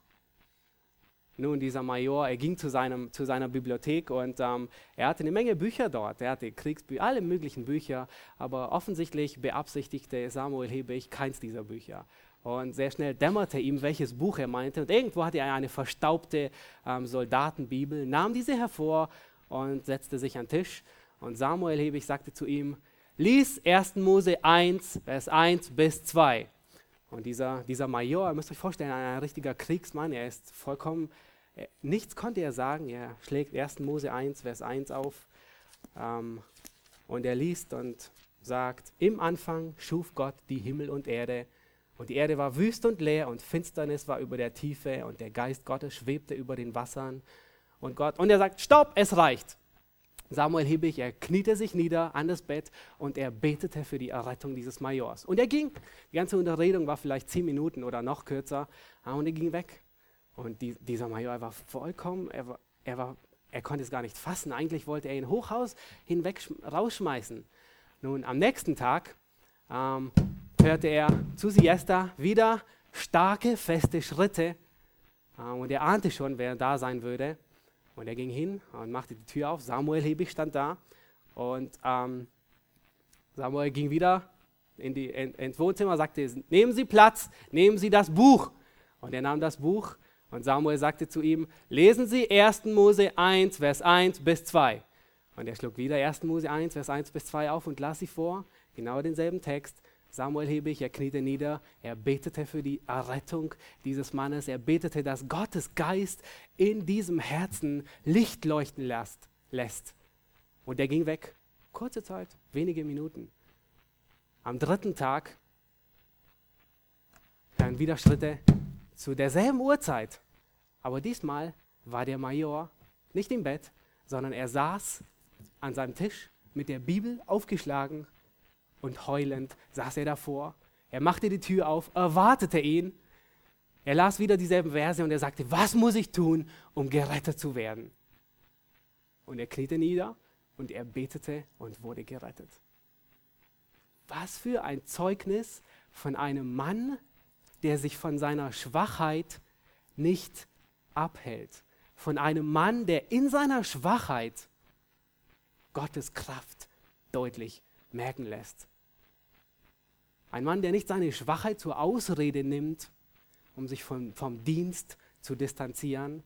Speaker 1: Nun, dieser Major, er ging zu, seinem, zu seiner Bibliothek und ähm, er hatte eine Menge Bücher dort. Er hatte Kriegsbücher, alle möglichen Bücher, aber offensichtlich beabsichtigte Samuel Hebig keins dieser Bücher. Und sehr schnell dämmerte ihm, welches Buch er meinte. Und irgendwo hatte er eine verstaubte ähm, Soldatenbibel, nahm diese hervor und setzte sich an den Tisch. Und Samuel Hebig sagte zu ihm, lies 1. Mose 1, Vers 1 bis 2. Und dieser, dieser Major, ihr müsst euch vorstellen, ein, richtiger Kriegsmann, er ist vollkommen, er, nichts konnte er sagen. Er schlägt 1. Mose 1, Vers 1 auf ähm, und er liest und sagt, im Anfang schuf Gott die Himmel und Erde und die Erde war wüst und leer und Finsternis war über der Tiefe und der Geist Gottes schwebte über den Wassern. Und Gott, und er sagt, stopp, es reicht. Samuel Hebig, er kniete sich nieder an das Bett und er betete für die Errettung dieses Majors. Und er ging. Die ganze Unterredung war vielleicht zehn Minuten oder noch kürzer. Und er ging weg. Und die, dieser Major war vollkommen, er, war, er, war, er konnte es gar nicht fassen. Eigentlich wollte er ihn Hochhaus hinweg rausschmeißen. Nun, am nächsten Tag ähm, hörte er zu Siesta wieder starke, feste Schritte. Ähm, und er ahnte schon, wer da sein würde. Und er ging hin und machte die Tür auf. Samuel Hebig stand da. Und ähm, Samuel ging wieder in die, in, ins Wohnzimmer, sagte, nehmen Sie Platz, nehmen Sie das Buch. Und er nahm das Buch und Samuel sagte zu ihm, lesen Sie 1. Mose 1, Vers 1 bis 2. Und er schlug wieder 1. Mose 1, Vers 1 bis 2 auf und las sie vor, genau denselben Text. Samuel Hebig, er kniete nieder, er betete für die Errettung dieses Mannes, er betete, dass Gottes Geist in diesem Herzen Licht leuchten lässt. lässt. Und er ging weg. Kurze Zeit, wenige Minuten. Am dritten Tag dann wieder Schritte zu derselben Uhrzeit. Aber diesmal war der Major nicht im Bett, sondern er saß an seinem Tisch mit der Bibel aufgeschlagen und heulend saß er davor. Er machte die Tür auf, erwartete ihn. Er las wieder dieselben Verse und er sagte, was muss ich tun, um gerettet zu werden? Und er kniete nieder und er betete und wurde gerettet. Was für ein Zeugnis von einem Mann, der sich von seiner Schwachheit nicht abhält. Von einem Mann, der in seiner Schwachheit Gottes Kraft deutlich merken lässt. Ein Mann, der nicht seine Schwachheit zur Ausrede nimmt, um sich vom, vom Dienst zu distanzieren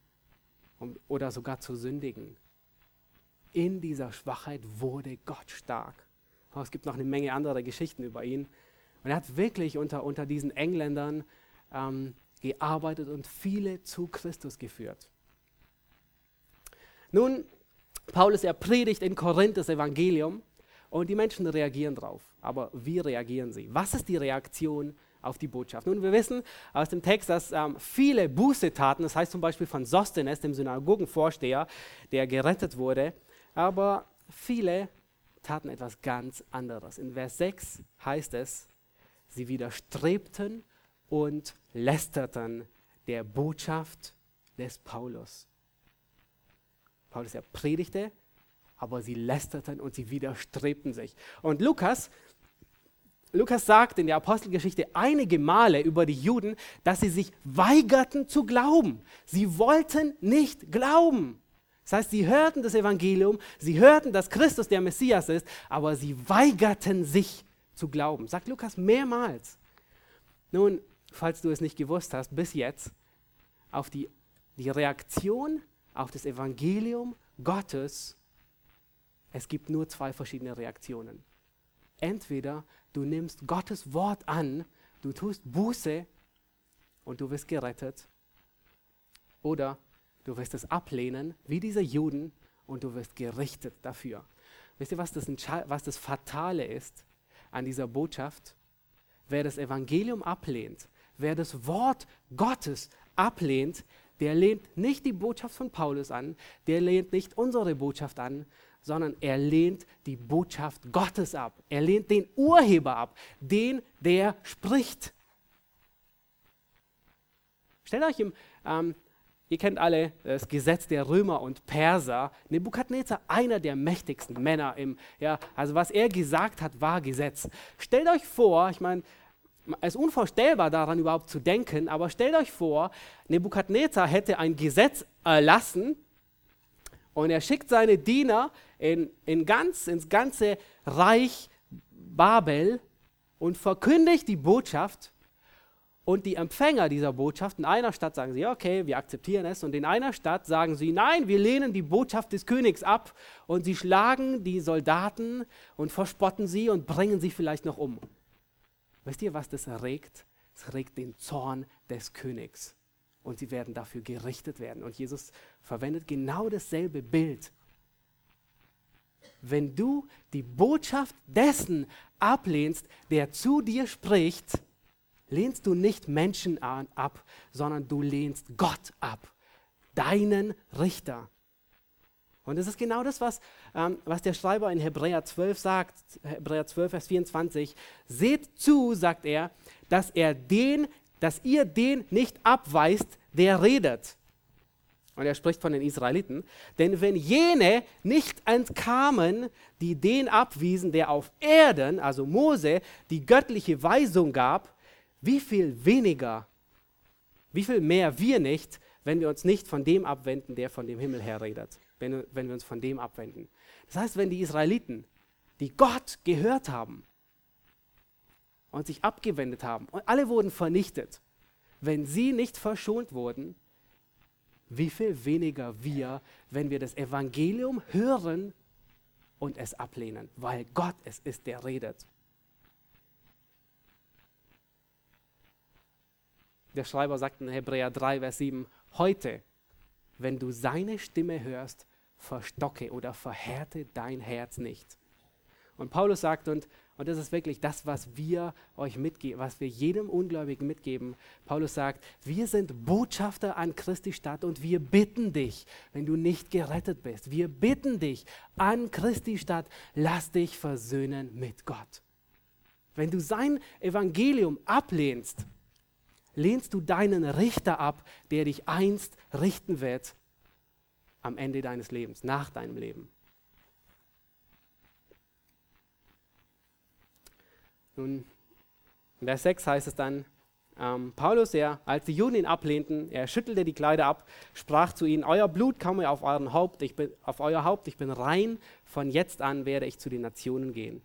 Speaker 1: um, oder sogar zu sündigen. In dieser Schwachheit wurde Gott stark. Oh, es gibt noch eine Menge anderer Geschichten über ihn. Und er hat wirklich unter, unter diesen Engländern ähm, gearbeitet und viele zu Christus geführt. Nun, Paulus, er predigt in Korinth das Evangelium und die Menschen reagieren drauf. Aber wie reagieren sie? Was ist die Reaktion auf die Botschaft? Nun, wir wissen aus dem Text, dass ähm, viele Buße taten. Das heißt zum Beispiel von Sostenes, dem Synagogenvorsteher, der gerettet wurde. Aber viele taten etwas ganz anderes. In Vers 6 heißt es, sie widerstrebten und lästerten der Botschaft des Paulus. Paulus, er predigte aber sie lästerten und sie widerstrebten sich. Und Lukas, Lukas sagt in der Apostelgeschichte einige Male über die Juden, dass sie sich weigerten zu glauben. Sie wollten nicht glauben. Das heißt, sie hörten das Evangelium, sie hörten, dass Christus der Messias ist, aber sie weigerten sich zu glauben. Sagt Lukas mehrmals. Nun, falls du es nicht gewusst hast, bis jetzt, auf die, die Reaktion auf das Evangelium Gottes, es gibt nur zwei verschiedene Reaktionen. Entweder du nimmst Gottes Wort an, du tust Buße und du wirst gerettet, oder du wirst es ablehnen, wie diese Juden, und du wirst gerichtet dafür. Wisst ihr, was das, was das Fatale ist an dieser Botschaft? Wer das Evangelium ablehnt, wer das Wort Gottes ablehnt, der lehnt nicht die Botschaft von Paulus an, der lehnt nicht unsere Botschaft an, sondern er lehnt die Botschaft Gottes ab. Er lehnt den Urheber ab, den, der spricht. Stellt euch im, ähm, ihr kennt alle das Gesetz der Römer und Perser. Nebukadnezar, einer der mächtigsten Männer im, ja, also was er gesagt hat, war Gesetz. Stellt euch vor, ich meine, es ist unvorstellbar daran überhaupt zu denken, aber stellt euch vor, Nebukadnezar hätte ein Gesetz erlassen und er schickt seine Diener in, in ganz, ins ganze Reich Babel und verkündigt die Botschaft. Und die Empfänger dieser Botschaft, in einer Stadt sagen sie, okay, wir akzeptieren es. Und in einer Stadt sagen sie, nein, wir lehnen die Botschaft des Königs ab. Und sie schlagen die Soldaten und verspotten sie und bringen sie vielleicht noch um. Wisst ihr, was das erregt? Es regt den Zorn des Königs. Und sie werden dafür gerichtet werden. Und Jesus verwendet genau dasselbe Bild. Wenn du die Botschaft dessen ablehnst, der zu dir spricht, lehnst du nicht Menschen an, ab, sondern du lehnst Gott ab, deinen Richter. Und das ist genau das, was, ähm, was der Schreiber in Hebräer 12 sagt, Hebräer 12, Vers 24. Seht zu, sagt er, dass er den, dass ihr den nicht abweist, der redet. Und er spricht von den Israeliten. Denn wenn jene nicht entkamen, die den abwiesen, der auf Erden, also Mose, die göttliche Weisung gab, wie viel weniger, wie viel mehr wir nicht, wenn wir uns nicht von dem abwenden, der von dem Himmel her redet wenn, wenn wir uns von dem abwenden. Das heißt, wenn die Israeliten, die Gott gehört haben und sich abgewendet haben und alle wurden vernichtet, wenn sie nicht verschont wurden, wie viel weniger wir, wenn wir das Evangelium hören und es ablehnen, weil Gott es ist, der redet. Der Schreiber sagt in Hebräer 3, Vers 7, heute wenn du seine Stimme hörst, verstocke oder verhärte dein Herz nicht. Und Paulus sagt, und, und das ist wirklich das, was wir euch mitgeben, was wir jedem Ungläubigen mitgeben. Paulus sagt, wir sind Botschafter an Christi Stadt und wir bitten dich, wenn du nicht gerettet bist, wir bitten dich an Christi Stadt, lass dich versöhnen mit Gott. Wenn du sein Evangelium ablehnst, lehnst du deinen Richter ab, der dich einst richten wird am Ende deines Lebens, nach deinem Leben. Nun, in Vers 6 heißt es dann, ähm, Paulus, er, als die Juden ihn ablehnten, er schüttelte die Kleider ab, sprach zu ihnen, euer Blut komme auf, euren Haupt, ich bin, auf euer Haupt, ich bin rein, von jetzt an werde ich zu den Nationen gehen.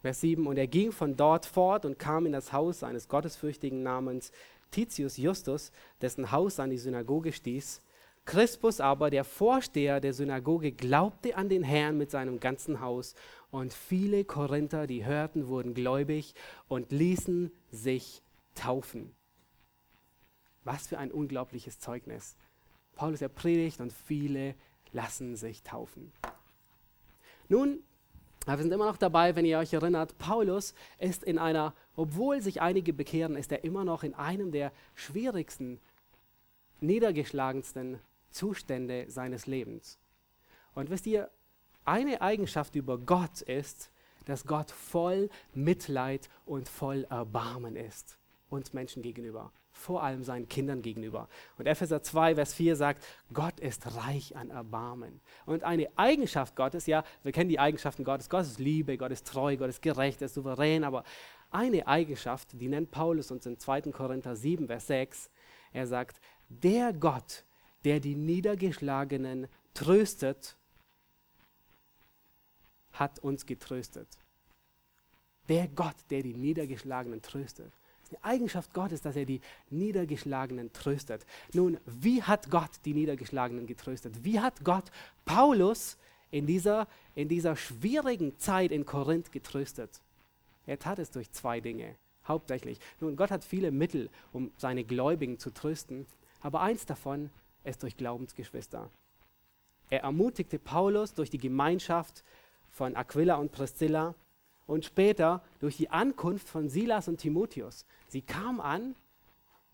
Speaker 1: Vers 7, und er ging von dort fort und kam in das Haus eines Gottesfürchtigen namens Titius Justus, dessen Haus an die Synagoge stieß. Crispus aber, der Vorsteher der Synagoge, glaubte an den Herrn mit seinem ganzen Haus. Und viele Korinther, die hörten, wurden gläubig und ließen sich taufen. Was für ein unglaubliches Zeugnis. Paulus, er predigt und viele lassen sich taufen. Nun, wir sind immer noch dabei, wenn ihr euch erinnert, Paulus ist in einer, obwohl sich einige bekehren, ist er immer noch in einem der schwierigsten, niedergeschlagensten Zustände seines Lebens. Und wisst ihr, eine Eigenschaft über Gott ist, dass Gott voll Mitleid und voll Erbarmen ist uns Menschen gegenüber vor allem seinen Kindern gegenüber. Und Epheser 2, Vers 4 sagt, Gott ist reich an Erbarmen. Und eine Eigenschaft Gottes, ja, wir kennen die Eigenschaften Gottes, Gott ist Liebe, Gott ist treu, Gott ist gerecht, er ist souverän, aber eine Eigenschaft, die nennt Paulus uns in 2. Korinther 7, Vers 6, er sagt, der Gott, der die Niedergeschlagenen tröstet, hat uns getröstet. Der Gott, der die Niedergeschlagenen tröstet Die Eigenschaft Gottes, dass er die Niedergeschlagenen tröstet. Nun, wie hat Gott die Niedergeschlagenen getröstet? Wie hat Gott Paulus in dieser, in dieser schwierigen Zeit in Korinth getröstet? Er tat es durch zwei Dinge, hauptsächlich. Nun, Gott hat viele Mittel, um seine Gläubigen zu trösten, aber eins davon ist durch Glaubensgeschwister. Er ermutigte Paulus durch die Gemeinschaft von Aquila und Priscilla und später durch die Ankunft von Silas und Timotheus. Sie kamen an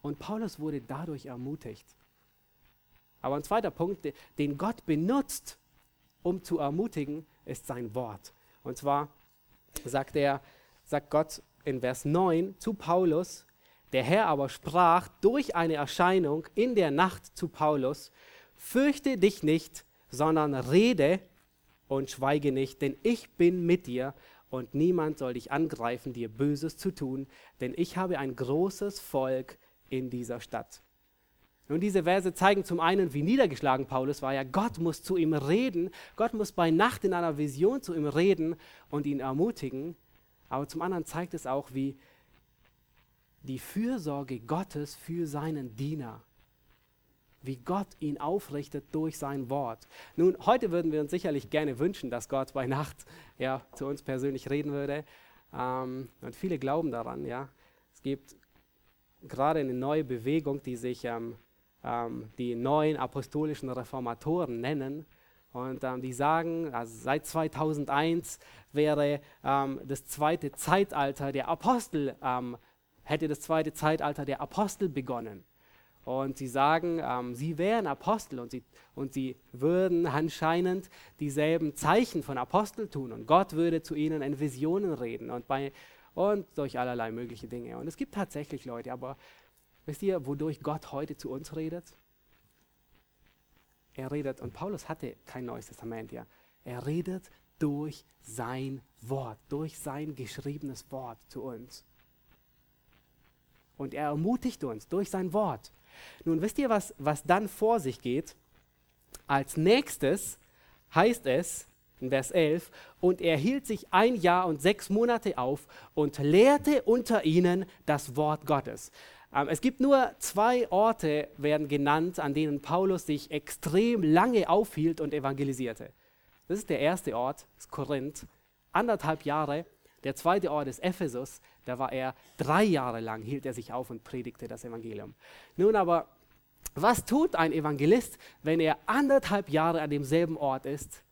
Speaker 1: und Paulus wurde dadurch ermutigt. Aber ein zweiter Punkt, den Gott benutzt, um zu ermutigen, ist sein Wort. Und zwar sagt er, sagt Gott in Vers 9 zu Paulus, der Herr aber sprach durch eine Erscheinung in der Nacht zu Paulus, fürchte dich nicht, sondern rede und schweige nicht, denn ich bin mit dir und niemand soll dich angreifen, dir Böses zu tun, denn ich habe ein großes Volk in dieser Stadt. Nun, diese Verse zeigen zum einen, wie niedergeschlagen Paulus war. Ja, Gott muss zu ihm reden. Gott muss bei Nacht in einer Vision zu ihm reden und ihn ermutigen. Aber zum anderen zeigt es auch, wie die Fürsorge Gottes für seinen Diener wie Gott ihn aufrichtet durch sein Wort. Nun, heute würden wir uns sicherlich gerne wünschen, dass Gott bei Nacht ja, zu uns persönlich reden würde. Ähm, und viele glauben daran. Ja. Es gibt gerade eine neue Bewegung, die sich ähm, ähm, die neuen apostolischen Reformatoren nennen. Und ähm, die sagen, also seit 2001 wäre ähm, das zweite Zeitalter der Apostel, ähm, hätte das zweite Zeitalter der Apostel begonnen. Und sie sagen, ähm, sie wären Apostel und sie, und sie würden anscheinend dieselben Zeichen von Apostel tun. Und Gott würde zu ihnen in Visionen reden und, bei, und durch allerlei mögliche Dinge. Und es gibt tatsächlich Leute, aber wisst ihr, wodurch Gott heute zu uns redet? Er redet, und Paulus hatte kein Neues Testament, ja. Er redet durch sein Wort, durch sein geschriebenes Wort zu uns. Und er ermutigt uns durch sein Wort. Nun wisst ihr, was, was dann vor sich geht? Als nächstes heißt es in Vers 11, und er hielt sich ein Jahr und sechs Monate auf und lehrte unter ihnen das Wort Gottes. Ähm, es gibt nur zwei Orte, werden genannt, an denen Paulus sich extrem lange aufhielt und evangelisierte. Das ist der erste Ort, ist Korinth, anderthalb Jahre. Der zweite Ort ist Ephesus, da war er drei Jahre lang, hielt er sich auf und predigte das Evangelium. Nun aber, was tut ein Evangelist, wenn er anderthalb Jahre an demselben Ort ist?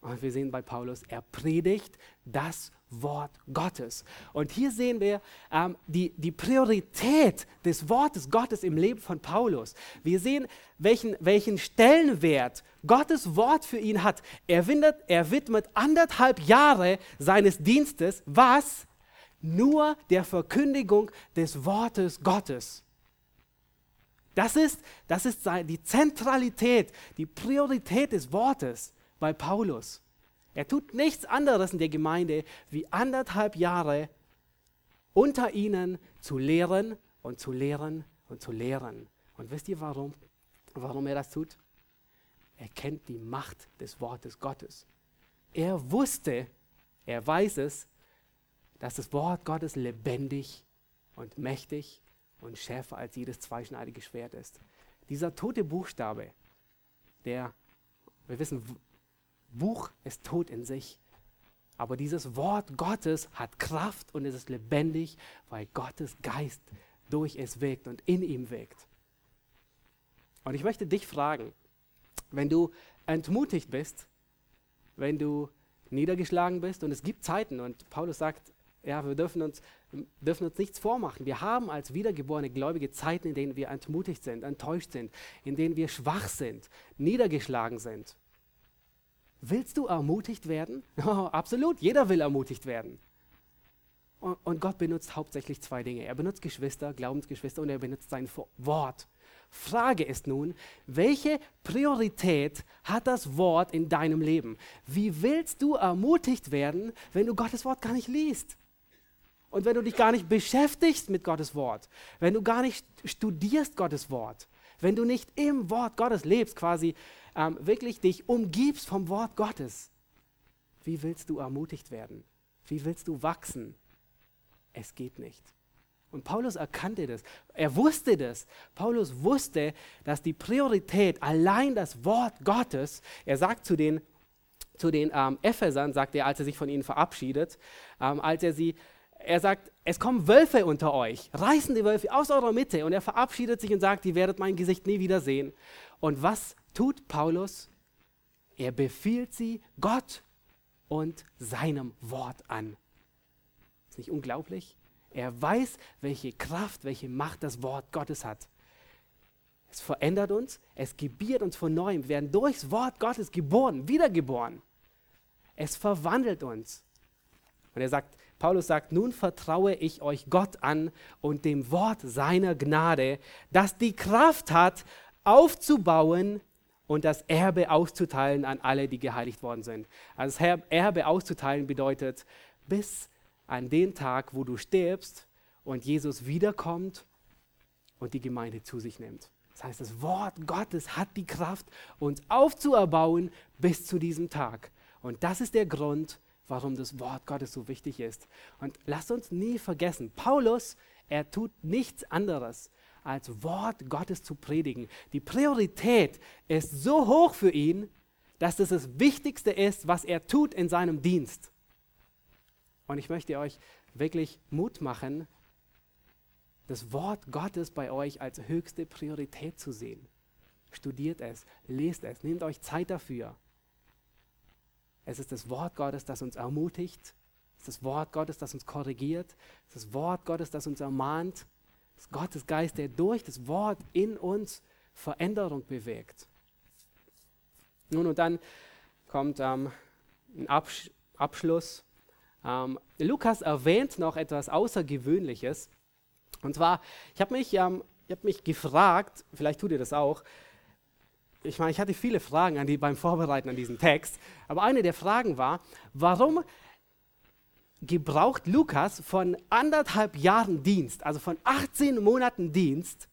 Speaker 1: Und wir sehen bei Paulus, er predigt das Wort Gottes. Und hier sehen wir ähm, die, die Priorität des Wortes Gottes im Leben von Paulus. Wir sehen, welchen, welchen Stellenwert Gottes Wort für ihn hat. Er, windet, er widmet anderthalb Jahre seines Dienstes, was? nur der Verkündigung des Wortes Gottes. Das ist, das ist die Zentralität, die Priorität des Wortes bei Paulus. Er tut nichts anderes in der Gemeinde, wie anderthalb Jahre unter ihnen zu lehren und zu lehren und zu lehren. Und wisst ihr warum? Warum er das tut? Er kennt die Macht des Wortes Gottes. Er wusste, er weiß es, dass das Wort Gottes lebendig und mächtig und schärfer als jedes zweischneidige Schwert ist. Dieser tote Buchstabe, der, wir wissen, Buch ist tot in sich, aber dieses Wort Gottes hat Kraft und es ist lebendig, weil Gottes Geist durch es wirkt und in ihm wirkt. Und ich möchte dich fragen, wenn du entmutigt bist, wenn du niedergeschlagen bist und es gibt Zeiten und Paulus sagt, ja, wir dürfen uns, dürfen uns nichts vormachen. Wir haben als wiedergeborene Gläubige Zeiten, in denen wir entmutigt sind, enttäuscht sind, in denen wir schwach sind, niedergeschlagen sind. Willst du ermutigt werden? Oh, absolut, jeder will ermutigt werden. Und, Gott benutzt hauptsächlich zwei Dinge. Er benutzt Geschwister, Glaubensgeschwister und er benutzt sein Wort. Frage ist nun, welche Priorität hat das Wort in deinem Leben? Wie willst du ermutigt werden, wenn du Gottes Wort gar nicht liest? Und wenn du dich gar nicht beschäftigst mit Gottes Wort, wenn du gar nicht studierst Gottes Wort, wenn du nicht im Wort Gottes lebst, quasi ähm, wirklich dich umgibst vom Wort Gottes, wie willst du ermutigt werden? Wie willst du wachsen? Es geht nicht. Und Paulus erkannte das. Er wusste das. Paulus wusste, dass die Priorität allein das Wort Gottes, er sagt zu den, zu den ähm, Ephesern, sagt er, als er sich von ihnen verabschiedet, ähm, als er sie, er sagt, es kommen Wölfe unter euch, reißende Wölfe aus eurer Mitte. Und er verabschiedet sich und sagt, ihr werdet mein Gesicht nie wiedersehen. Und was tut Paulus? Er befiehlt sie Gott und seinem Wort an. Ist nicht unglaublich? Er weiß, welche Kraft, welche Macht das Wort Gottes hat. Es verändert uns, es gebiert uns von neuem. Wir werden durchs Wort Gottes geboren, wiedergeboren. Es verwandelt uns. Und er sagt, Paulus sagt, nun vertraue ich euch Gott an und dem Wort seiner Gnade, das die Kraft hat, aufzubauen und das Erbe auszuteilen an alle, die geheiligt worden sind. Also das Erbe auszuteilen bedeutet, bis an den Tag, wo du stirbst und Jesus wiederkommt und die Gemeinde zu sich nimmt. Das heißt, das Wort Gottes hat die Kraft, uns aufzuerbauen bis zu diesem Tag. Und das ist der Grund, warum das Wort Gottes so wichtig ist. Und lasst uns nie vergessen, Paulus, er tut nichts anderes, als Wort Gottes zu predigen. Die Priorität ist so hoch für ihn, dass das das Wichtigste ist, was er tut in seinem Dienst. Und ich möchte euch wirklich Mut machen, das Wort Gottes bei euch als höchste Priorität zu sehen. Studiert es, lest es, nehmt euch Zeit dafür. Es ist das Wort Gottes, das uns ermutigt. Es ist das Wort Gottes, das uns korrigiert. Es ist das Wort Gottes, das uns ermahnt. Es ist Gottes Geist, der durch das Wort in uns Veränderung bewirkt. Nun und dann kommt ähm, ein Absch Abschluss. Ähm, Lukas erwähnt noch etwas Außergewöhnliches. Und zwar, ich habe mich, ähm, hab mich gefragt, vielleicht tut ihr das auch, ich meine, ich hatte viele Fragen an die, beim Vorbereiten an diesen Text, aber eine der Fragen war, warum gebraucht Lukas von anderthalb Jahren Dienst, also von 18 Monaten Dienst,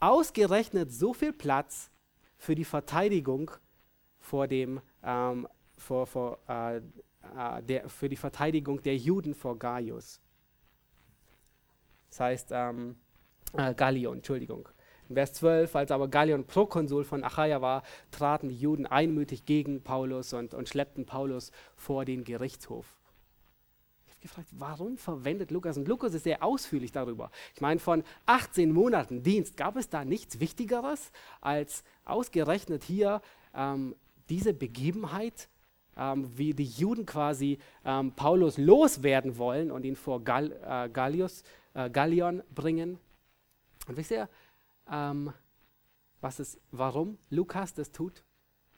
Speaker 1: ausgerechnet so viel Platz für die Verteidigung vor dem, ähm, vor, vor, äh, äh, der, für die Verteidigung der Juden vor Gaius. Das heißt, ähm, äh, Gallion, Entschuldigung. Vers 12, als aber Gallion Prokonsul von Achaia war, traten die Juden einmütig gegen Paulus und, und schleppten Paulus vor den Gerichtshof. Ich habe gefragt, warum verwendet Lukas? Und Lukas ist sehr ausführlich darüber. Ich meine, von 18 Monaten Dienst gab es da nichts Wichtigeres, als ausgerechnet hier ähm, diese Begebenheit, ähm, wie die Juden quasi ähm, Paulus loswerden wollen und ihn vor Gall, äh, Gallius, äh, Gallion bringen. Und wisst ihr, ähm, was es, warum Lukas das tut.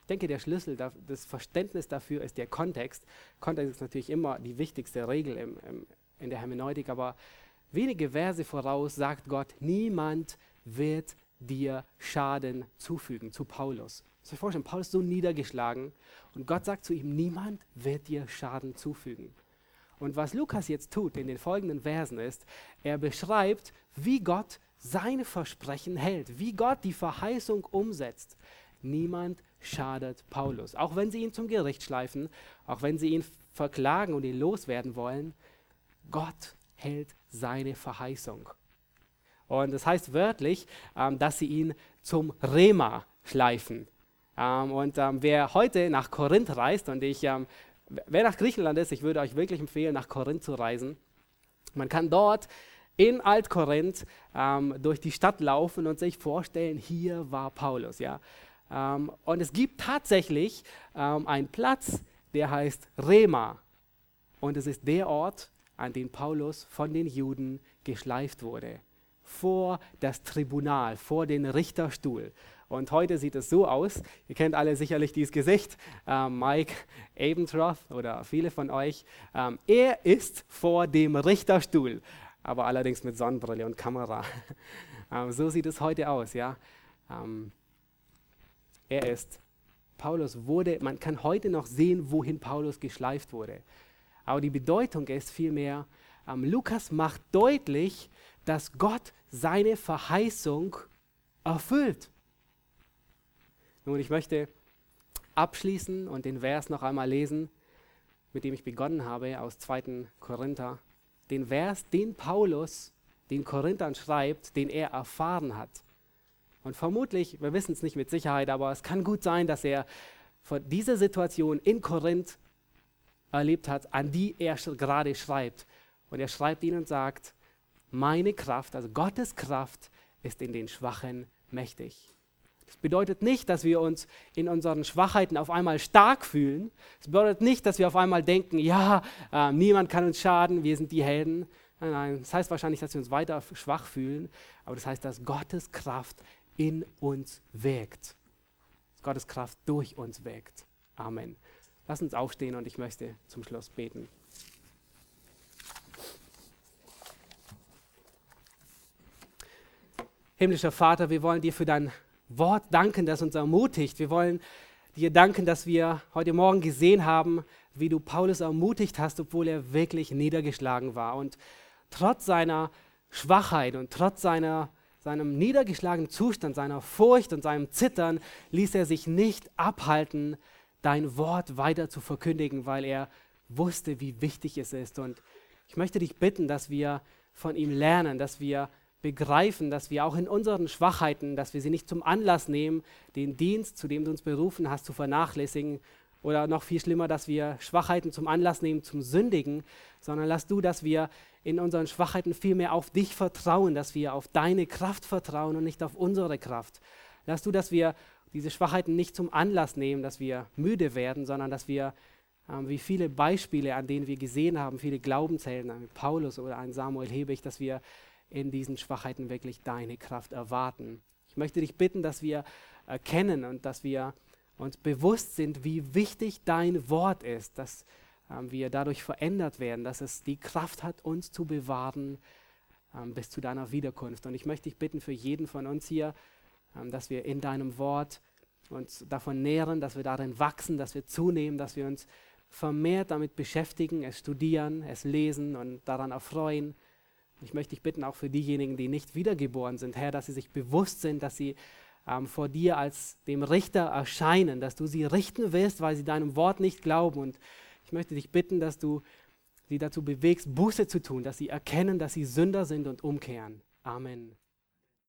Speaker 1: Ich denke, der Schlüssel, das Verständnis dafür ist der Kontext. Kontext ist natürlich immer die wichtigste Regel im, im, in der Hermeneutik, aber wenige Verse voraus sagt Gott, niemand wird dir Schaden zufügen, zu Paulus. Muss euch vorstellen, Paulus ist so niedergeschlagen und Gott sagt zu ihm, niemand wird dir Schaden zufügen. Und was Lukas jetzt tut in den folgenden Versen ist, er beschreibt, wie Gott seine Versprechen hält, wie Gott die Verheißung umsetzt. Niemand schadet Paulus. Auch wenn sie ihn zum Gericht schleifen, auch wenn sie ihn verklagen und ihn loswerden wollen, Gott hält seine Verheißung. Und das heißt wörtlich, ähm, dass sie ihn zum Rema schleifen. Ähm, und ähm, wer heute nach Korinth reist, und ich, ähm, wer nach Griechenland ist, ich würde euch wirklich empfehlen, nach Korinth zu reisen. Man kann dort in Altkorinth ähm, durch die Stadt laufen und sich vorstellen, hier war Paulus. Ja? Ähm, und es gibt tatsächlich ähm, einen Platz, der heißt Rema. Und es ist der Ort, an dem Paulus von den Juden geschleift wurde. Vor das Tribunal, vor den Richterstuhl. Und heute sieht es so aus, ihr kennt alle sicherlich dieses Gesicht, äh, Mike Abentroth oder viele von euch. Ähm, er ist vor dem Richterstuhl aber allerdings mit Sonnenbrille und Kamera. ähm, so sieht es heute aus, ja. Ähm, er ist, Paulus wurde, man kann heute noch sehen, wohin Paulus geschleift wurde. Aber die Bedeutung ist vielmehr, ähm, Lukas macht deutlich, dass Gott seine Verheißung erfüllt. Nun, ich möchte abschließen und den Vers noch einmal lesen, mit dem ich begonnen habe, aus 2. Korinther den Vers, den Paulus den Korinthern schreibt, den er erfahren hat. Und vermutlich, wir wissen es nicht mit Sicherheit, aber es kann gut sein, dass er von dieser Situation in Korinth erlebt hat, an die er gerade schreibt. Und er schreibt ihnen und sagt, meine Kraft, also Gottes Kraft, ist in den Schwachen mächtig. Das bedeutet nicht, dass wir uns in unseren Schwachheiten auf einmal stark fühlen. Es bedeutet nicht, dass wir auf einmal denken, ja, äh, niemand kann uns schaden, wir sind die Helden. Nein, nein, das heißt wahrscheinlich, dass wir uns weiter schwach fühlen, aber das heißt, dass Gottes Kraft in uns wirkt. Dass Gottes Kraft durch uns wirkt. Amen. Lass uns aufstehen und ich möchte zum Schluss beten. Himmlischer Vater, wir wollen dir für dein Wort danken, das uns ermutigt. Wir wollen dir danken, dass wir heute Morgen gesehen haben, wie du Paulus ermutigt hast, obwohl er wirklich niedergeschlagen war. Und trotz seiner Schwachheit und trotz seiner, seinem niedergeschlagenen Zustand, seiner Furcht und seinem Zittern, ließ er sich nicht abhalten, dein Wort weiter zu verkündigen, weil er wusste, wie wichtig es ist. Und ich möchte dich bitten, dass wir von ihm lernen, dass wir begreifen, dass wir auch in unseren Schwachheiten, dass wir sie nicht zum Anlass nehmen, den Dienst, zu dem du uns berufen hast, zu vernachlässigen oder noch viel schlimmer, dass wir Schwachheiten zum Anlass nehmen, zum Sündigen, sondern lass du, dass wir in unseren Schwachheiten vielmehr auf dich vertrauen, dass wir auf deine Kraft vertrauen und nicht auf unsere Kraft. Lass du, dass wir diese Schwachheiten nicht zum Anlass nehmen, dass wir müde werden, sondern dass wir, äh, wie viele Beispiele, an denen wir gesehen haben, viele Glaubenshelden, ein Paulus oder ein Samuel Hebig, dass wir in diesen Schwachheiten wirklich deine Kraft erwarten. Ich möchte dich bitten, dass wir erkennen und dass wir uns bewusst sind, wie wichtig dein Wort ist, dass ähm, wir dadurch verändert werden, dass es die Kraft hat, uns zu bewahren ähm, bis zu deiner Wiederkunft. Und ich möchte dich bitten für jeden von uns hier, ähm, dass wir in deinem Wort uns davon nähren, dass wir darin wachsen, dass wir zunehmen, dass wir uns vermehrt damit beschäftigen, es studieren, es lesen und daran erfreuen ich möchte dich bitten, auch für diejenigen, die nicht wiedergeboren sind, Herr, dass sie sich bewusst sind, dass sie ähm, vor dir als dem Richter erscheinen, dass du sie richten wirst, weil sie deinem Wort nicht glauben. Und ich möchte dich bitten, dass du sie dazu bewegst, Buße zu tun, dass sie erkennen, dass sie Sünder sind und umkehren. Amen.